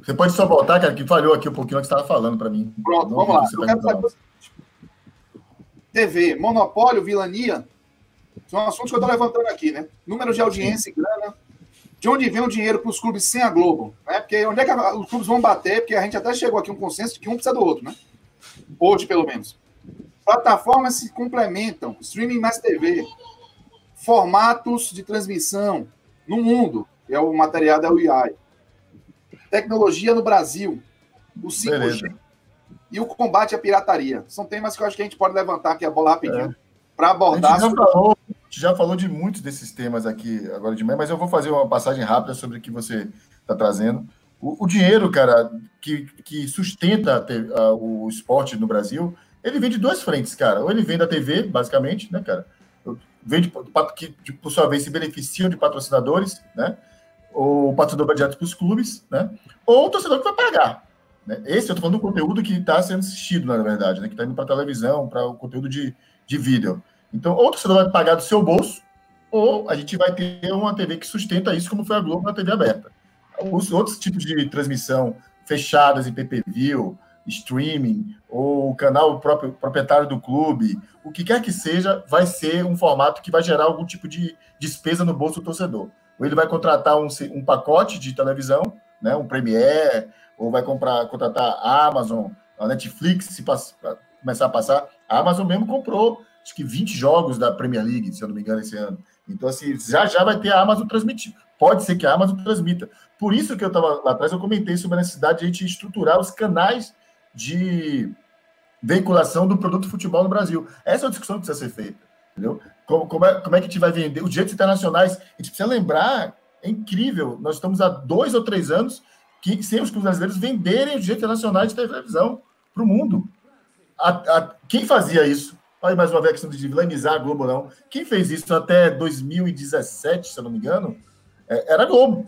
Você pode só voltar, cara, que falhou aqui um pouquinho o que você estava falando para mim. Pronto, Não vamos lá. Eu quero saber TV, monopólio, vilania, são assuntos que eu estou levantando aqui, né? Número de audiência e grana. De onde vem o dinheiro para os clubes sem a Globo? Né? Porque onde é que os clubes vão bater? Porque a gente até chegou aqui a um consenso de que um precisa do outro, né? Hoje, pelo menos. Plataformas se complementam. Streaming mais TV. Formatos de transmissão no mundo. É o material da UII. Tecnologia no Brasil. O 5G. Beleza e o combate à pirataria. São temas que eu acho que a gente pode levantar aqui a bola rapidinho é. para abordar. A gente, já falou, já falou de muitos desses temas aqui agora de manhã, mas eu vou fazer uma passagem rápida sobre o que você está trazendo. O, o, dinheiro, cara, que, que sustenta a, a, o esporte no Brasil, ele vem de duas frentes, cara. Ou ele vem da TV, basicamente, né, cara? Vem de, que, por sua vez, se beneficiam de patrocinadores, né? Ou o patrocinador direto para os clubes, né? Ou o torcedor que vai pagar. Né? Esse eu estou falando do conteúdo que está sendo assistido, na verdade, né? que está indo para televisão, para o conteúdo de, de vídeo. Então, ou você vai pagar do seu bolso, ou a gente vai ter uma TV que sustenta isso, como foi a Globo na TV aberta. Os outros tipos de transmissão fechadas em PPV, streaming, ou o canal próprio proprietário do clube, o que quer que seja, vai ser um formato que vai gerar algum tipo de despesa no bolso do torcedor. Ou ele vai contratar um, um pacote de televisão, né, um Premiere, ou vai comprar, contratar a Amazon, a Netflix, se pass, começar a passar. A Amazon mesmo comprou, acho que 20 jogos da Premier League, se eu não me engano, esse ano. Então, assim, já já vai ter a Amazon transmitir. Pode ser que a Amazon transmita. Por isso que eu estava lá atrás, eu comentei sobre a necessidade de a gente estruturar os canais de veiculação do produto futebol no Brasil. Essa é uma discussão que precisa ser feita. Entendeu? Como, como, é, como é que a gente vai vender? Os direitos internacionais, a gente precisa lembrar, é incrível, nós estamos há dois ou três anos que sem os clubes brasileiros venderem os direitos nacionais de televisão para o mundo. A, a, quem fazia isso? Olha mais uma vez a questão de vilanizar a Globo, não. Quem fez isso até 2017, se eu não me engano, é, era a Globo,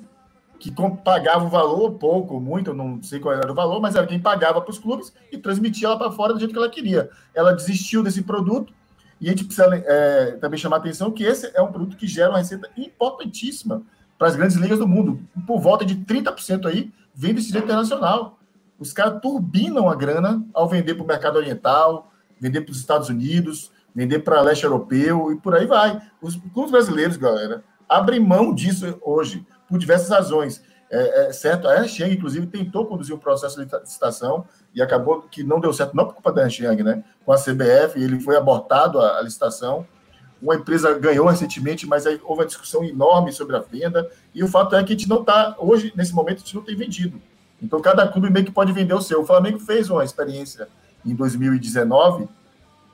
que pagava o valor, pouco, muito, não sei qual era o valor, mas era quem pagava para os clubes e transmitia ela para fora do jeito que ela queria. Ela desistiu desse produto e a gente precisa é, também chamar a atenção que esse é um produto que gera uma receita importantíssima para as grandes ligas do mundo, por volta de 30% aí vem direito internacional. Os caras turbinam a grana ao vender para o mercado oriental, vender para os Estados Unidos, vender para leste europeu e por aí vai. Os clubes brasileiros, galera, abrem mão disso hoje, por diversas razões. É, é certo, a Young, inclusive, tentou conduzir o processo de licitação e acabou que não deu certo, não por culpa da Young, né? Com a CBF, ele foi abortado a, a licitação. Uma empresa ganhou recentemente, mas aí houve uma discussão enorme sobre a venda. E o fato é que a gente não está, hoje, nesse momento, a gente não tem vendido. Então, cada clube meio que pode vender o seu. O Flamengo fez uma experiência em 2019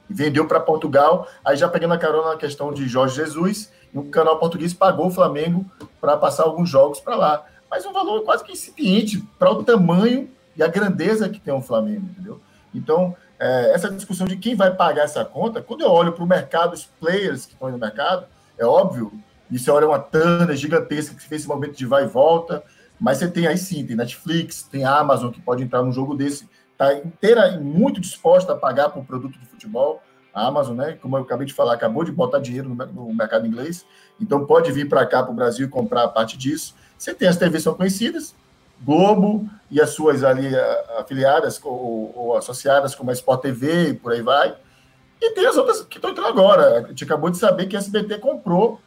e vendeu para Portugal. Aí, já pegando a carona na questão de Jorge Jesus, e o canal português pagou o Flamengo para passar alguns jogos para lá. Mas um valor quase que incipiente para o tamanho e a grandeza que tem o Flamengo, entendeu? Então, é, essa discussão de quem vai pagar essa conta, quando eu olho para o mercado, os players que estão no mercado, é óbvio, e você olha uma tana gigantesca que fez esse momento de vai e volta, mas você tem aí sim, tem Netflix, tem Amazon que pode entrar num jogo desse, está inteira muito disposta a pagar por produto de futebol. A Amazon, né, como eu acabei de falar, acabou de botar dinheiro no, no mercado inglês, então pode vir para cá, para o Brasil, comprar a parte disso. Você tem as TVs são conhecidas, Globo e as suas ali afiliadas ou, ou, associadas, como a Sport TV e por aí vai. E tem as outras que estão entrando agora. A gente acabou de saber que a SBT comprou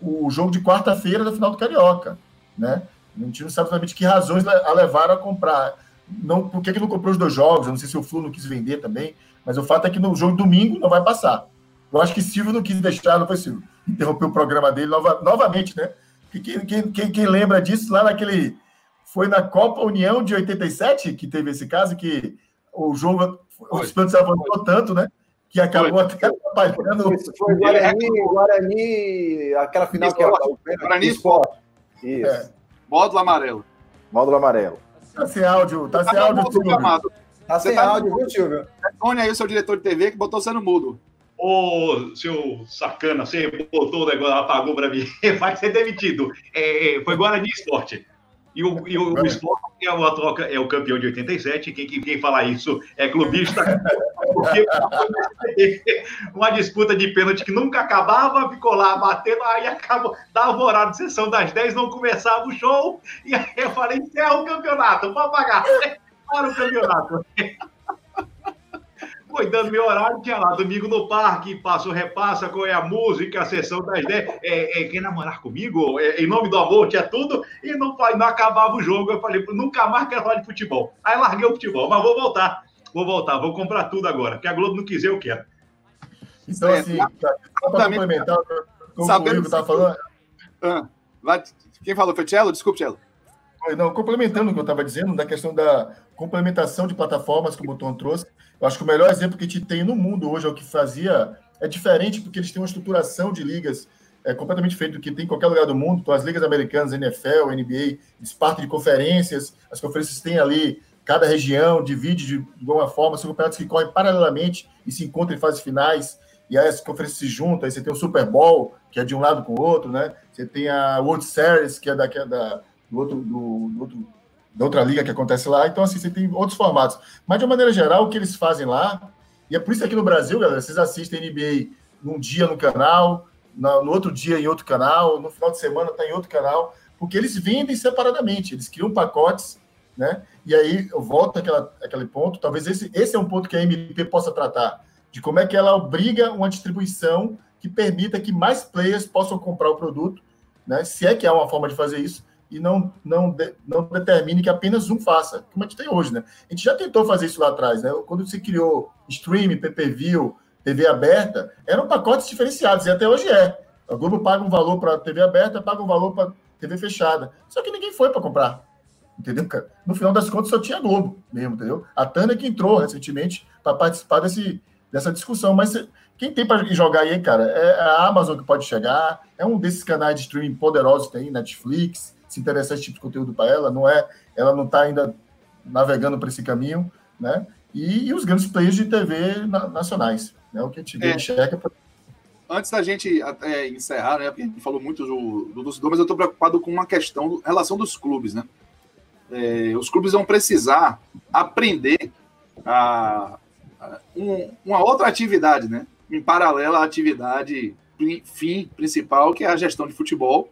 o jogo de quarta-feira da final do Carioca, né? A gente não sabe exatamente que razões a levaram a comprar. Não, por que, que não comprou os dois jogos? Eu não sei se o Flu não quis vender também, mas o fato é que no jogo de domingo não vai passar. Eu acho que Silvio não quis deixar, não foi Silvio, interrompeu o programa dele nova, novamente, né? Quem, quem, quem, quem lembra disso lá naquele foi na Copa União de 87 que teve esse caso, que o jogo, o Espírito se avançou tanto, né? Que acabou foi. até atrapalhando. Foi Guarani, Guarani, aquela final que é o Guarani Sport. Isso. É. Módulo amarelo. Módulo amarelo. Tá sem áudio, tá, tá sem áudio, Silvio. Tá sem tá áudio, viu, Silvio? Responde aí o seu diretor de TV que botou você no mudo. Ô, seu sacana, você botou o negócio, apagou para mim, [laughs] vai ser demitido. É, é foi Guarani Esporte. E o, e o, o esporte é, uma troca, é o campeão de 87. Quem, quem, quem fala isso é clubista. Porque [laughs] uma disputa de pênalti que nunca acabava, ficou lá batendo, aí acabou, dava horário de sessão das 10, não começava o show. E aí eu falei: encerra o campeonato, pode pagar. [laughs] Para o campeonato foi dando meu horário, tinha lá, domingo no parque, passo, repassa, qual é a música, a sessão das 10, é, é, quer namorar comigo? É, em nome do amor, tinha tudo, e não, não acabava o jogo. Eu falei, nunca mais quero falar de futebol. Aí larguei o futebol, mas vou voltar, vou voltar, vou comprar tudo agora, que a Globo não quiser, eu quero. Então, assim, só para complementar, como Sabendo o Igor tá falando... Ah, quem falou foi Tchelo? Desculpe, Tchelo. Não, complementando o que eu estava dizendo, da questão da complementação de plataformas que o Botão trouxe, eu acho que o melhor exemplo que a gente tem no mundo hoje é o que fazia, é diferente porque eles têm uma estruturação de ligas é, completamente diferente do que tem em qualquer lugar do mundo. Então, as ligas americanas, NFL, NBA, eles partem de conferências, as conferências têm ali, cada região divide de, de alguma forma, são campeonatos que correm paralelamente e se encontram em fases finais, e aí as conferências se juntam, aí você tem o Super Bowl, que é de um lado com o outro, né? Você tem a World Series, que é da, que é da do outro, do, do outro da outra liga que acontece lá. Então, assim, você tem outros formatos. Mas, de uma maneira geral, o que eles fazem lá, e é por isso que aqui no Brasil, galera, vocês assistem NBA num dia no canal, no outro dia em outro canal, no final de semana está em outro canal, porque eles vendem separadamente, eles criam pacotes, né? E aí eu volto àquela, àquele ponto, talvez esse, esse é um ponto que a MP possa tratar, de como é que ela obriga uma distribuição que permita que mais players possam comprar o produto, né? Se é que há uma forma de fazer isso, e não, não, não determine que apenas um faça, como a gente tem hoje, né? A gente já tentou fazer isso lá atrás, né? Quando se criou stream, PPV, TV aberta, eram pacotes diferenciados, e até hoje é. A Globo paga um valor para TV aberta, paga um valor para TV fechada. Só que ninguém foi para comprar. Entendeu, cara? No final das contas, só tinha Globo mesmo, entendeu? A Tânia que entrou recentemente para participar desse, dessa discussão. Mas quem tem para jogar aí, cara, é a Amazon que pode chegar, é um desses canais de streaming poderosos que tem, Netflix, se interessar esse tipo de conteúdo para ela, não é, ela não está ainda navegando para esse caminho, né? E, e, os grandes players de TV na, nacionais, né? O que a gente vê, é. enxerga. Pra... Antes da gente até encerrar, né? Porque a gente falou muito do, do torcedor, mas eu estou preocupado com uma questão, relação dos clubes, né? É, os clubes vão precisar aprender a, a um, uma outra atividade, né? Em paralelo à atividade fim principal, que é a gestão de futebol,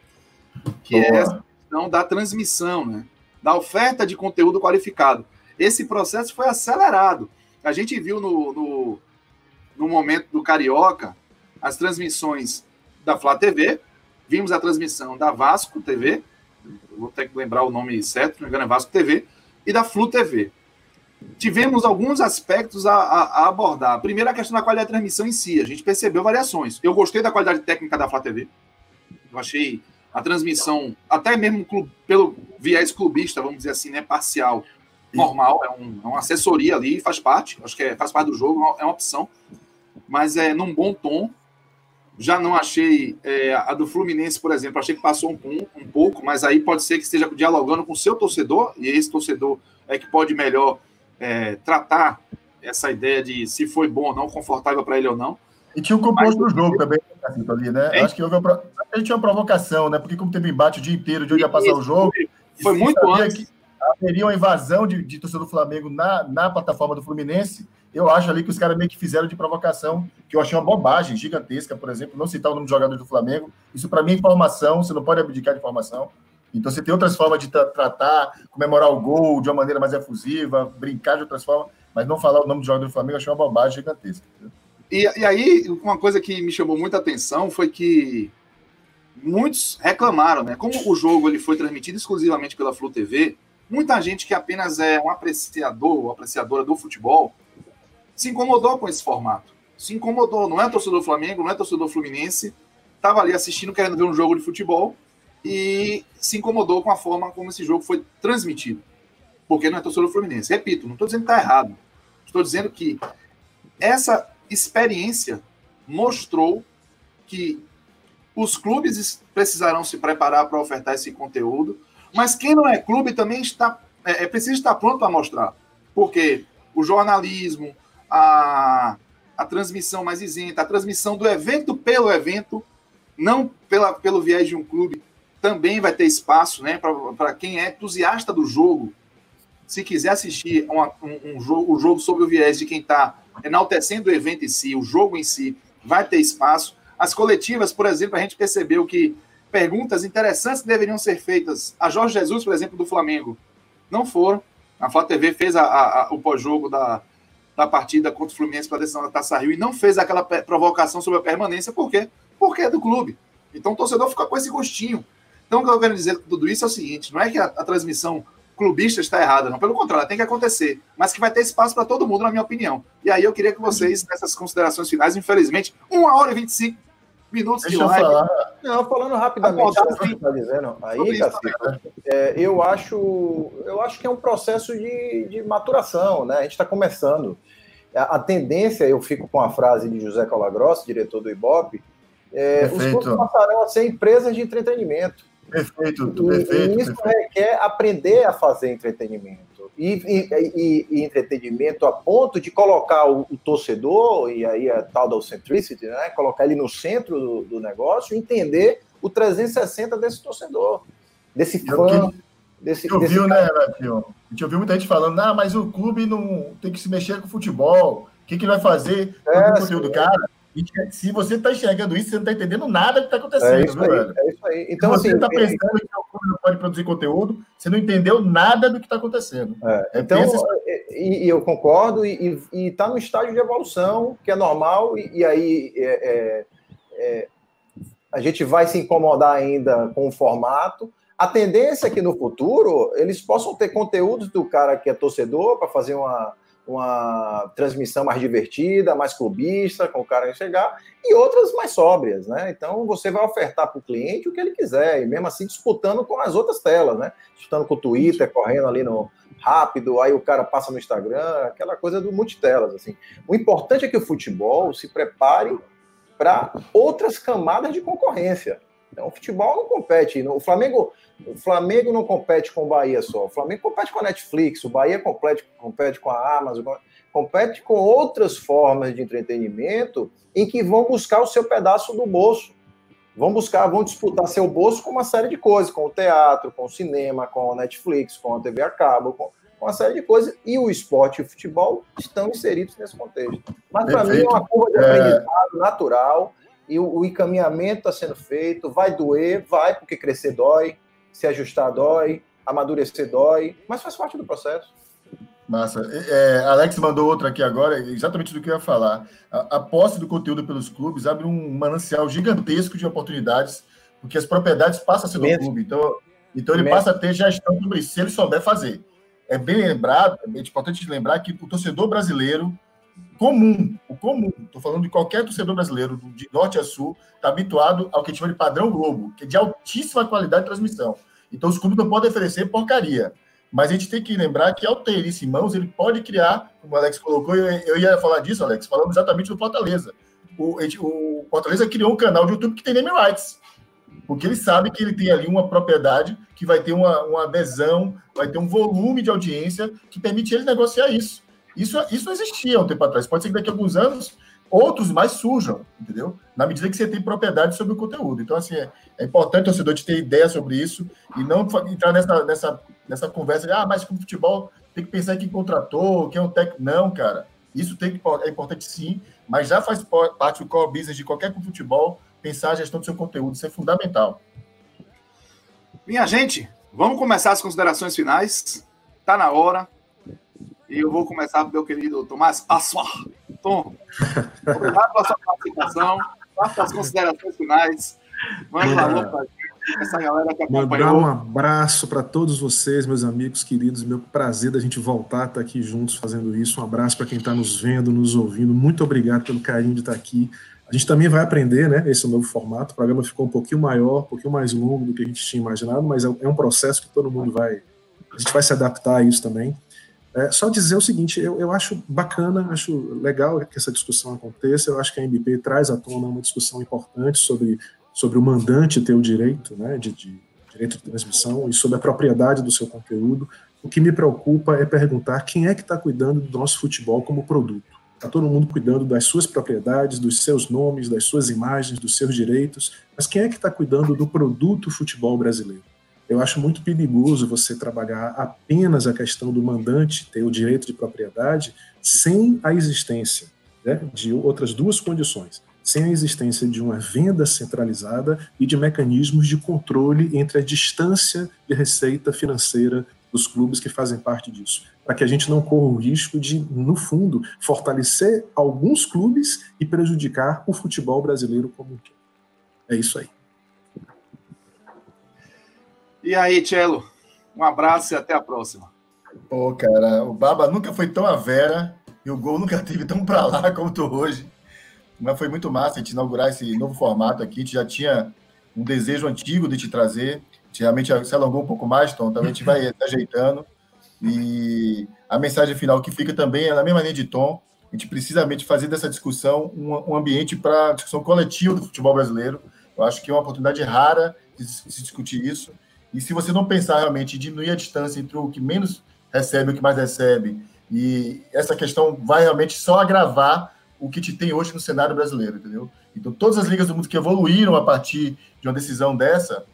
que Boa. é questão da transmissão, né? da oferta de conteúdo qualificado. Esse processo foi acelerado. A gente viu no, no, no momento do Carioca as transmissões da Flá TV, vimos a transmissão da Vasco TV, vou ter que lembrar o nome certo, não me engano, é Vasco TV, e da Flu TV. Tivemos alguns aspectos a, a, a abordar. Primeiro, a questão da qualidade de transmissão em si. A gente percebeu variações. Eu gostei da qualidade técnica da Flá TV. Eu achei a transmissão, até mesmo clube, pelo viés clubista, vamos dizer assim, né, parcial, normal, é, um, é uma assessoria ali, faz parte, acho que é, faz parte do jogo, é uma opção, mas é num bom tom. Já não achei é, a do Fluminense, por exemplo, achei que passou um, um pouco, mas aí pode ser que esteja dialogando com o seu torcedor, e esse torcedor é que pode melhor é, tratar essa ideia de se foi bom ou não, confortável para ele ou não. E tinha o composto do jogo também, ali, né? É? Acho que houve uma, a gente tinha uma provocação, né? Porque como teve embate o dia inteiro de onde ia passar o jogo. Foi muito antes. haveria uma invasão de, de torcedor do Flamengo na, na plataforma do Fluminense. Eu acho ali que os caras meio que fizeram de provocação, que eu achei uma bobagem gigantesca, por exemplo, não citar o nome de jogador do Flamengo. Isso, para mim, é informação, você não pode abdicar de informação. Então, você tem outras formas de tra tratar, comemorar o gol de uma maneira mais efusiva, brincar de outras formas, mas não falar o nome do jogador do Flamengo, eu achei uma bobagem gigantesca. E, e aí, uma coisa que me chamou muita atenção foi que muitos reclamaram, né? Como o jogo ele foi transmitido exclusivamente pela Flu TV, muita gente que apenas é um apreciador ou apreciadora do futebol se incomodou com esse formato. Se incomodou, não é torcedor do Flamengo, não é torcedor Fluminense, estava ali assistindo, querendo ver um jogo de futebol e se incomodou com a forma como esse jogo foi transmitido. Porque não é torcedor do Fluminense. Repito, não estou dizendo que está errado. Estou dizendo que essa experiência mostrou que os clubes precisarão se preparar para ofertar esse conteúdo, mas quem não é clube também está é, é estar pronto para mostrar, porque o jornalismo, a, a transmissão mais isenta, a transmissão do evento pelo evento, não pela, pelo viés de um clube, também vai ter espaço né, para quem é entusiasta do jogo. Se quiser assistir uma, um, um jogo, o jogo sob o viés de quem está enaltecendo o evento em si, o jogo em si, vai ter espaço. As coletivas, por exemplo, a gente percebeu que perguntas interessantes que deveriam ser feitas a Jorge Jesus, por exemplo, do Flamengo, não foram. A Flá TV fez a, a, o pós-jogo da, da partida contra o Fluminense para a decisão da Taça Rio e não fez aquela provocação sobre a permanência. Por quê? Porque é do clube. Então o torcedor fica com esse gostinho. Então o que eu quero dizer com tudo isso é o seguinte: não é que a, a transmissão clubista está errada, não. Pelo contrário, tem que acontecer, mas que vai ter espaço para todo mundo, na minha opinião. E aí eu queria que vocês, nessas considerações finais, infelizmente, uma hora e 25 minutos Deixa de live. Falar. Não, falando rapidamente que você está dizendo aí, é, eu, acho, eu acho que é um processo de, de maturação, né? A gente está começando. A, a, tendência, eu fico com a frase de José Colagrosso, diretor do Ibope, é, os clubes passarão a ser empresas de entretenimento. Perfeito, perfeito. E isso perfeito. requer aprender a fazer entretenimento. E, e, e, entretenimento a ponto de colocar o, o, torcedor, e aí a tal da centricity, né? colocar ele no centro do, do negócio, entender o 360 desse torcedor, desse fã. Que, desse, eu desse né, Renatinho? A gente ouviu muita gente falando, ah, mas o clube não tem que se mexer com o futebol. O que, que ele vai fazer com é, o conteúdo? Cara, se você está enxergando isso, você não está entendendo nada que está acontecendo, é isso viu, aí? É isso aí. Então, se você está assim, pensando que o não pode produzir conteúdo, você não entendeu nada do que está acontecendo. É, é então, e, e, eu concordo, e está no estágio de evolução, que é normal, e, e aí é, é, é, a gente vai se incomodar ainda com o formato. A tendência é que no futuro eles possam ter conteúdos do cara que é torcedor para fazer uma uma transmissão mais divertida, mais clubista, com o cara chegar, e outras mais sóbrias, né? Então você vai ofertar para o cliente o que ele quiser, e mesmo assim disputando com as outras telas, né? Disputando com o Twitter, correndo ali no rápido, aí o cara passa no Instagram, aquela coisa do multitelas, assim. O importante é que o futebol se prepare para outras camadas de concorrência. Então, o futebol não compete. O Flamengo, o Flamengo não compete com o Bahia só. O Flamengo compete com a Netflix, o Bahia compete, compete com a Amazon, compete com outras formas de entretenimento em que vão buscar o seu pedaço do bolso. Vão buscar, vão disputar seu bolso com uma série de coisas, com o teatro, com o cinema, com a Netflix, com a TV a cabo, com, uma série de coisas. E o esporte e o futebol estão inseridos nesse contexto. Mas para mim é uma curva de aprendizado é... natural e o, o encaminhamento está sendo feito, vai doer, vai, porque crescer dói, se ajustar dói, amadurecer dói, mas faz parte do processo. Massa. É, Alex mandou outra aqui agora, exatamente do que eu ia falar. A, a posse do conteúdo pelos clubes abre um manancial gigantesco de oportunidades, porque as propriedades passam a ser do clube. Então, Então ele passa a ter gestão sobre isso, se ele souber fazer. É bem lembrado, é importante lembrar que o torcedor brasileiro comum, o comum, estou falando de qualquer torcedor brasileiro, de norte a sul, está habituado ao que a gente chama de padrão Globo, que é de altíssima qualidade de transmissão. Então os clubes não podem oferecer porcaria. Mas a gente tem que lembrar que ao ter isso em mãos, ele pode criar, como o Alex colocou, eu, eu ia falar disso, Alex, falando exatamente do Fortaleza. O, o Fortaleza criou um canal de YouTube que tem name rights. Porque ele sabe que ele tem ali uma propriedade que vai ter uma, uma adesão, vai ter um volume de audiência que permite ele negociar isso. Isso, isso existia um tempo atrás. Pode ser que daqui a alguns anos outros mais surjam, entendeu? Na medida que você tem propriedade sobre o conteúdo. Então, assim, é, é importante o torcedor ter ideia sobre isso e não entrar nessa, nessa, nessa conversa de, ah, mas com futebol tem que pensar em quem contratou, quem é um técnico. Não, cara. Isso tem que, é importante sim, mas já faz parte do core business de qualquer futebol pensar a gestão do seu conteúdo. Isso é fundamental. Minha gente, vamos começar as considerações finais. Está na hora. E eu vou começar com meu querido Tomás Assuar. Tom, obrigado pela sua participação. Faça as considerações finais. Manda um alô para essa galera que acompanhou. Mandar um abraço para todos vocês, meus amigos queridos. Meu prazer da gente voltar a estar aqui juntos fazendo isso. Um abraço para quem está nos vendo, nos ouvindo. Muito obrigado pelo carinho de estar aqui. A gente também vai aprender, né? Esse novo formato. O programa ficou um pouquinho maior, um pouquinho mais longo do que a gente tinha imaginado, mas é um processo que todo mundo vai. A gente vai se adaptar a isso também. É, só dizer o seguinte, eu, eu acho bacana, acho legal que essa discussão aconteça, eu acho que a MBP traz à tona uma discussão importante sobre, sobre o mandante ter o direito, né, de, de direito de transmissão e sobre a propriedade do seu conteúdo. O que me preocupa é perguntar quem é que está cuidando do nosso futebol como produto. Está todo mundo cuidando das suas propriedades, dos seus nomes, das suas imagens, dos seus direitos, mas quem é que está cuidando do produto futebol brasileiro? Eu acho muito perigoso você trabalhar apenas a questão do mandante ter o direito de propriedade sem a existência né, de outras duas condições. Sem a existência de uma venda centralizada e de mecanismos de controle entre a distância de receita financeira dos clubes que fazem parte disso, para que a gente não corra o risco de, no fundo, fortalecer alguns clubes e prejudicar o futebol brasileiro como um todo. É isso aí. E aí, Tchelo, um abraço e até a próxima. Pô, cara, o Baba nunca foi tão a vera e o gol nunca [laughs] teve tão para lá como tô hoje. Mas foi muito massa a gente inaugurar esse novo formato aqui. A gente já tinha um desejo antigo de te trazer. Realmente se alongou um pouco mais, Tom. Também a gente vai [laughs] ajeitando. E a mensagem final que fica também é na mesma linha de tom. A gente precisa fazer dessa discussão um, um ambiente para discussão coletiva do futebol brasileiro. Eu acho que é uma oportunidade rara de se discutir isso. E se você não pensar realmente em diminuir a distância entre o que menos recebe e o que mais recebe, e essa questão vai realmente só agravar o que te tem hoje no cenário brasileiro, entendeu? Então, todas as ligas do mundo que evoluíram a partir de uma decisão dessa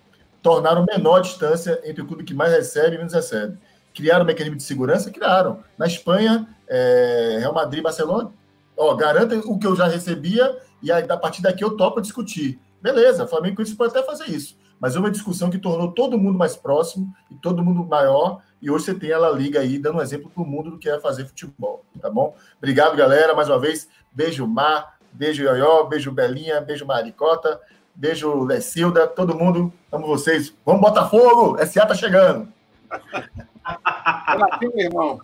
tornaram menor a distância entre o clube que mais recebe e menos recebe. Criaram um mecanismo de segurança? Criaram. Na Espanha, é, Real Madrid, Barcelona, ó, garantem o que eu já recebia e a partir daqui eu topo discutir. Beleza, Flamengo isso pode até fazer isso mas é uma discussão que tornou todo mundo mais próximo e todo mundo maior. E hoje você tem ela liga aí, dando um exemplo para o mundo do que é fazer futebol, tá bom? Obrigado, galera, mais uma vez. Beijo, Mar, beijo, Ioió, beijo, Belinha, beijo, Maricota, beijo, Lecilda, todo mundo, amo vocês. Vamos, Botafogo! SA tá chegando! meu irmão.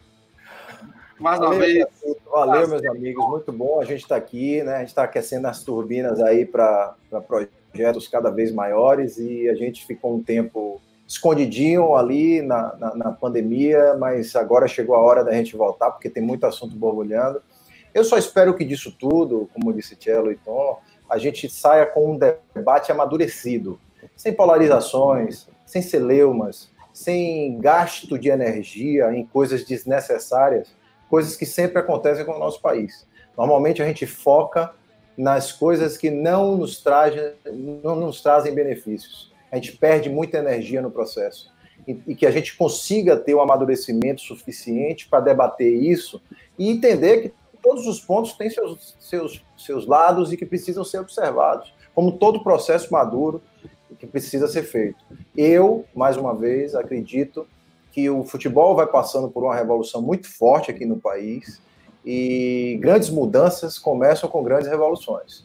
Mais uma vez. Valeu, meus amigos. Muito bom a gente estar tá aqui, né? A gente está aquecendo as turbinas aí para projetos cada vez maiores e a gente ficou um tempo escondidinho ali na, na, na, pandemia, mas agora chegou a hora da gente voltar, porque tem muito assunto borbulhando. Eu só espero que disso tudo, como disse Cello e Tom, a gente saia com um debate amadurecido, sem polarizações, sem celeumas, sem gasto de energia em coisas desnecessárias, coisas que sempre acontecem com o nosso país. Normalmente a gente foca nas coisas que não nos, trazem, não nos trazem benefícios. A gente perde muita energia no processo. E, e que a gente consiga ter um amadurecimento suficiente para debater isso e entender que todos os pontos têm seus, seus, seus lados e que precisam ser observados, como todo processo maduro que precisa ser feito. Eu, mais uma vez, acredito que o futebol vai passando por uma revolução muito forte aqui no país e grandes mudanças começam com grandes revoluções.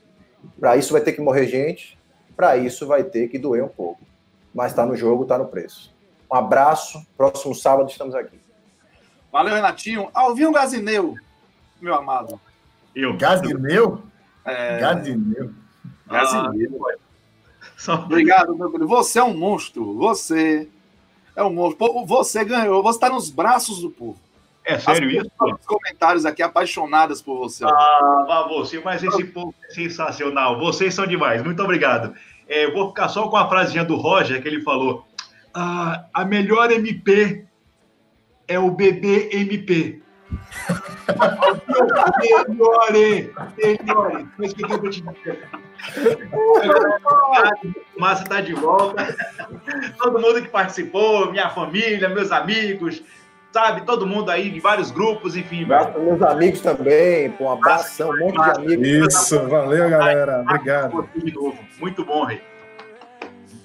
Para isso vai ter que morrer gente, para isso vai ter que doer um pouco. Mas está no jogo, está no preço. Um abraço. Próximo sábado estamos aqui. Valeu, Renatinho. Alvinho Gazineu, meu amado. Eu. Gazineu? É, Gazineu. Gazineu. Só... Obrigado, meu querido. Você é um monstro. Você é um monstro. Você ganhou. Você está nos braços do povo. É sério As isso? nos comentários aqui apaixonadas por você. Ah, você, mas esse povo é sensacional. Vocês são demais. Muito obrigado. É, eu vou ficar só com a frasinha do Roger que ele falou. Ah, a melhor MP é o bebê MP. [laughs] Melhore, melhore. Mas que eu vou te dizer. Massa tá de volta. Todo mundo que participou, minha família, meus amigos, sabe? Todo mundo aí de vários grupos, enfim. Abraço para meus amigos também. Pô, um abração, um monte de amigos. Isso, valeu, galera. Obrigado. De novo. Muito bom, Rei.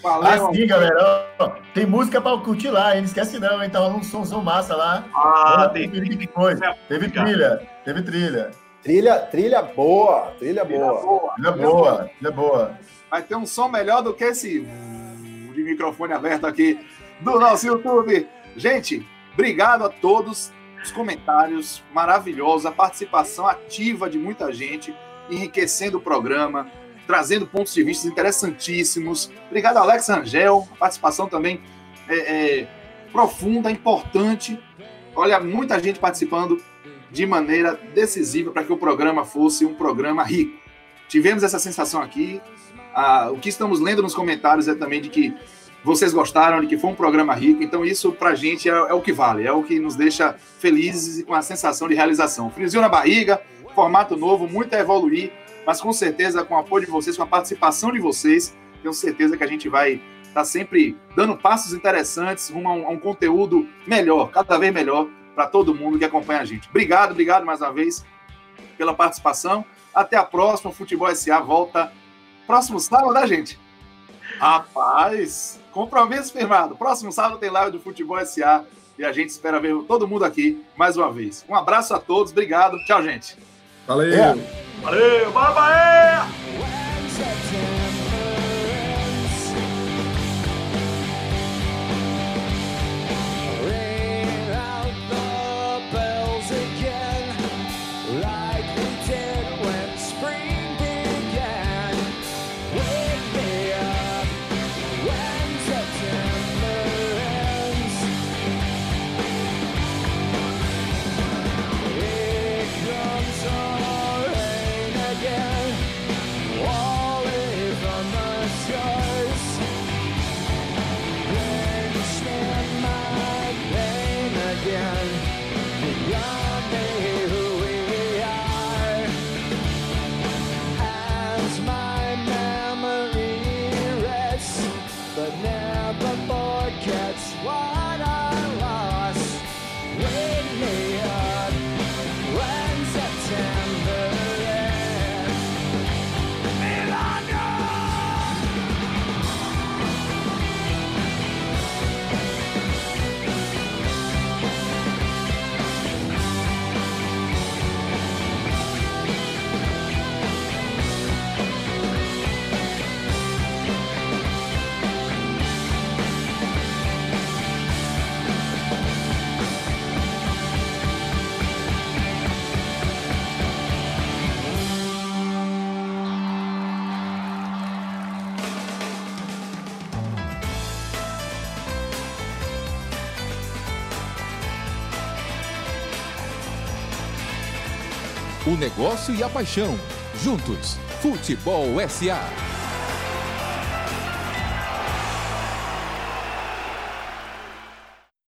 Valeu. Assim, galera, ó, tem música pra curtir lá, hein? Não esquece não, hein? Tá rolando um somzão massa lá. Ah, tem. que coisa. Teve trilha, teve trilha. Trilha, trilha boa, trilha boa. Trilha boa, trilha boa. Vai ter um som melhor do que esse de microfone aberto aqui do nosso YouTube. Gente, obrigado a todos. Os comentários maravilhosos, a participação ativa de muita gente, enriquecendo o programa, trazendo pontos de vista interessantíssimos. Obrigado, Alex Angel, a participação também é, é, profunda, importante. Olha, muita gente participando de maneira decisiva para que o programa fosse um programa rico. Tivemos essa sensação aqui. Ah, o que estamos lendo nos comentários é também de que vocês gostaram, de que foi um programa rico. Então, isso para gente é, é o que vale, é o que nos deixa felizes e com a sensação de realização. Friozinho na barriga, formato novo, muito a evoluir, mas com certeza, com o apoio de vocês, com a participação de vocês, tenho certeza que a gente vai estar sempre dando passos interessantes rumo a um, a um conteúdo melhor, cada vez melhor para todo mundo que acompanha a gente. Obrigado, obrigado mais uma vez pela participação. Até a próxima. Futebol SA volta próximo sábado, né, gente? Rapaz, compromisso firmado. Próximo sábado tem live do Futebol SA e a gente espera ver todo mundo aqui mais uma vez. Um abraço a todos, obrigado. Tchau, gente. Valeu. Valeu, bora, Bahia! Negócio e a paixão. Juntos. Futebol SA.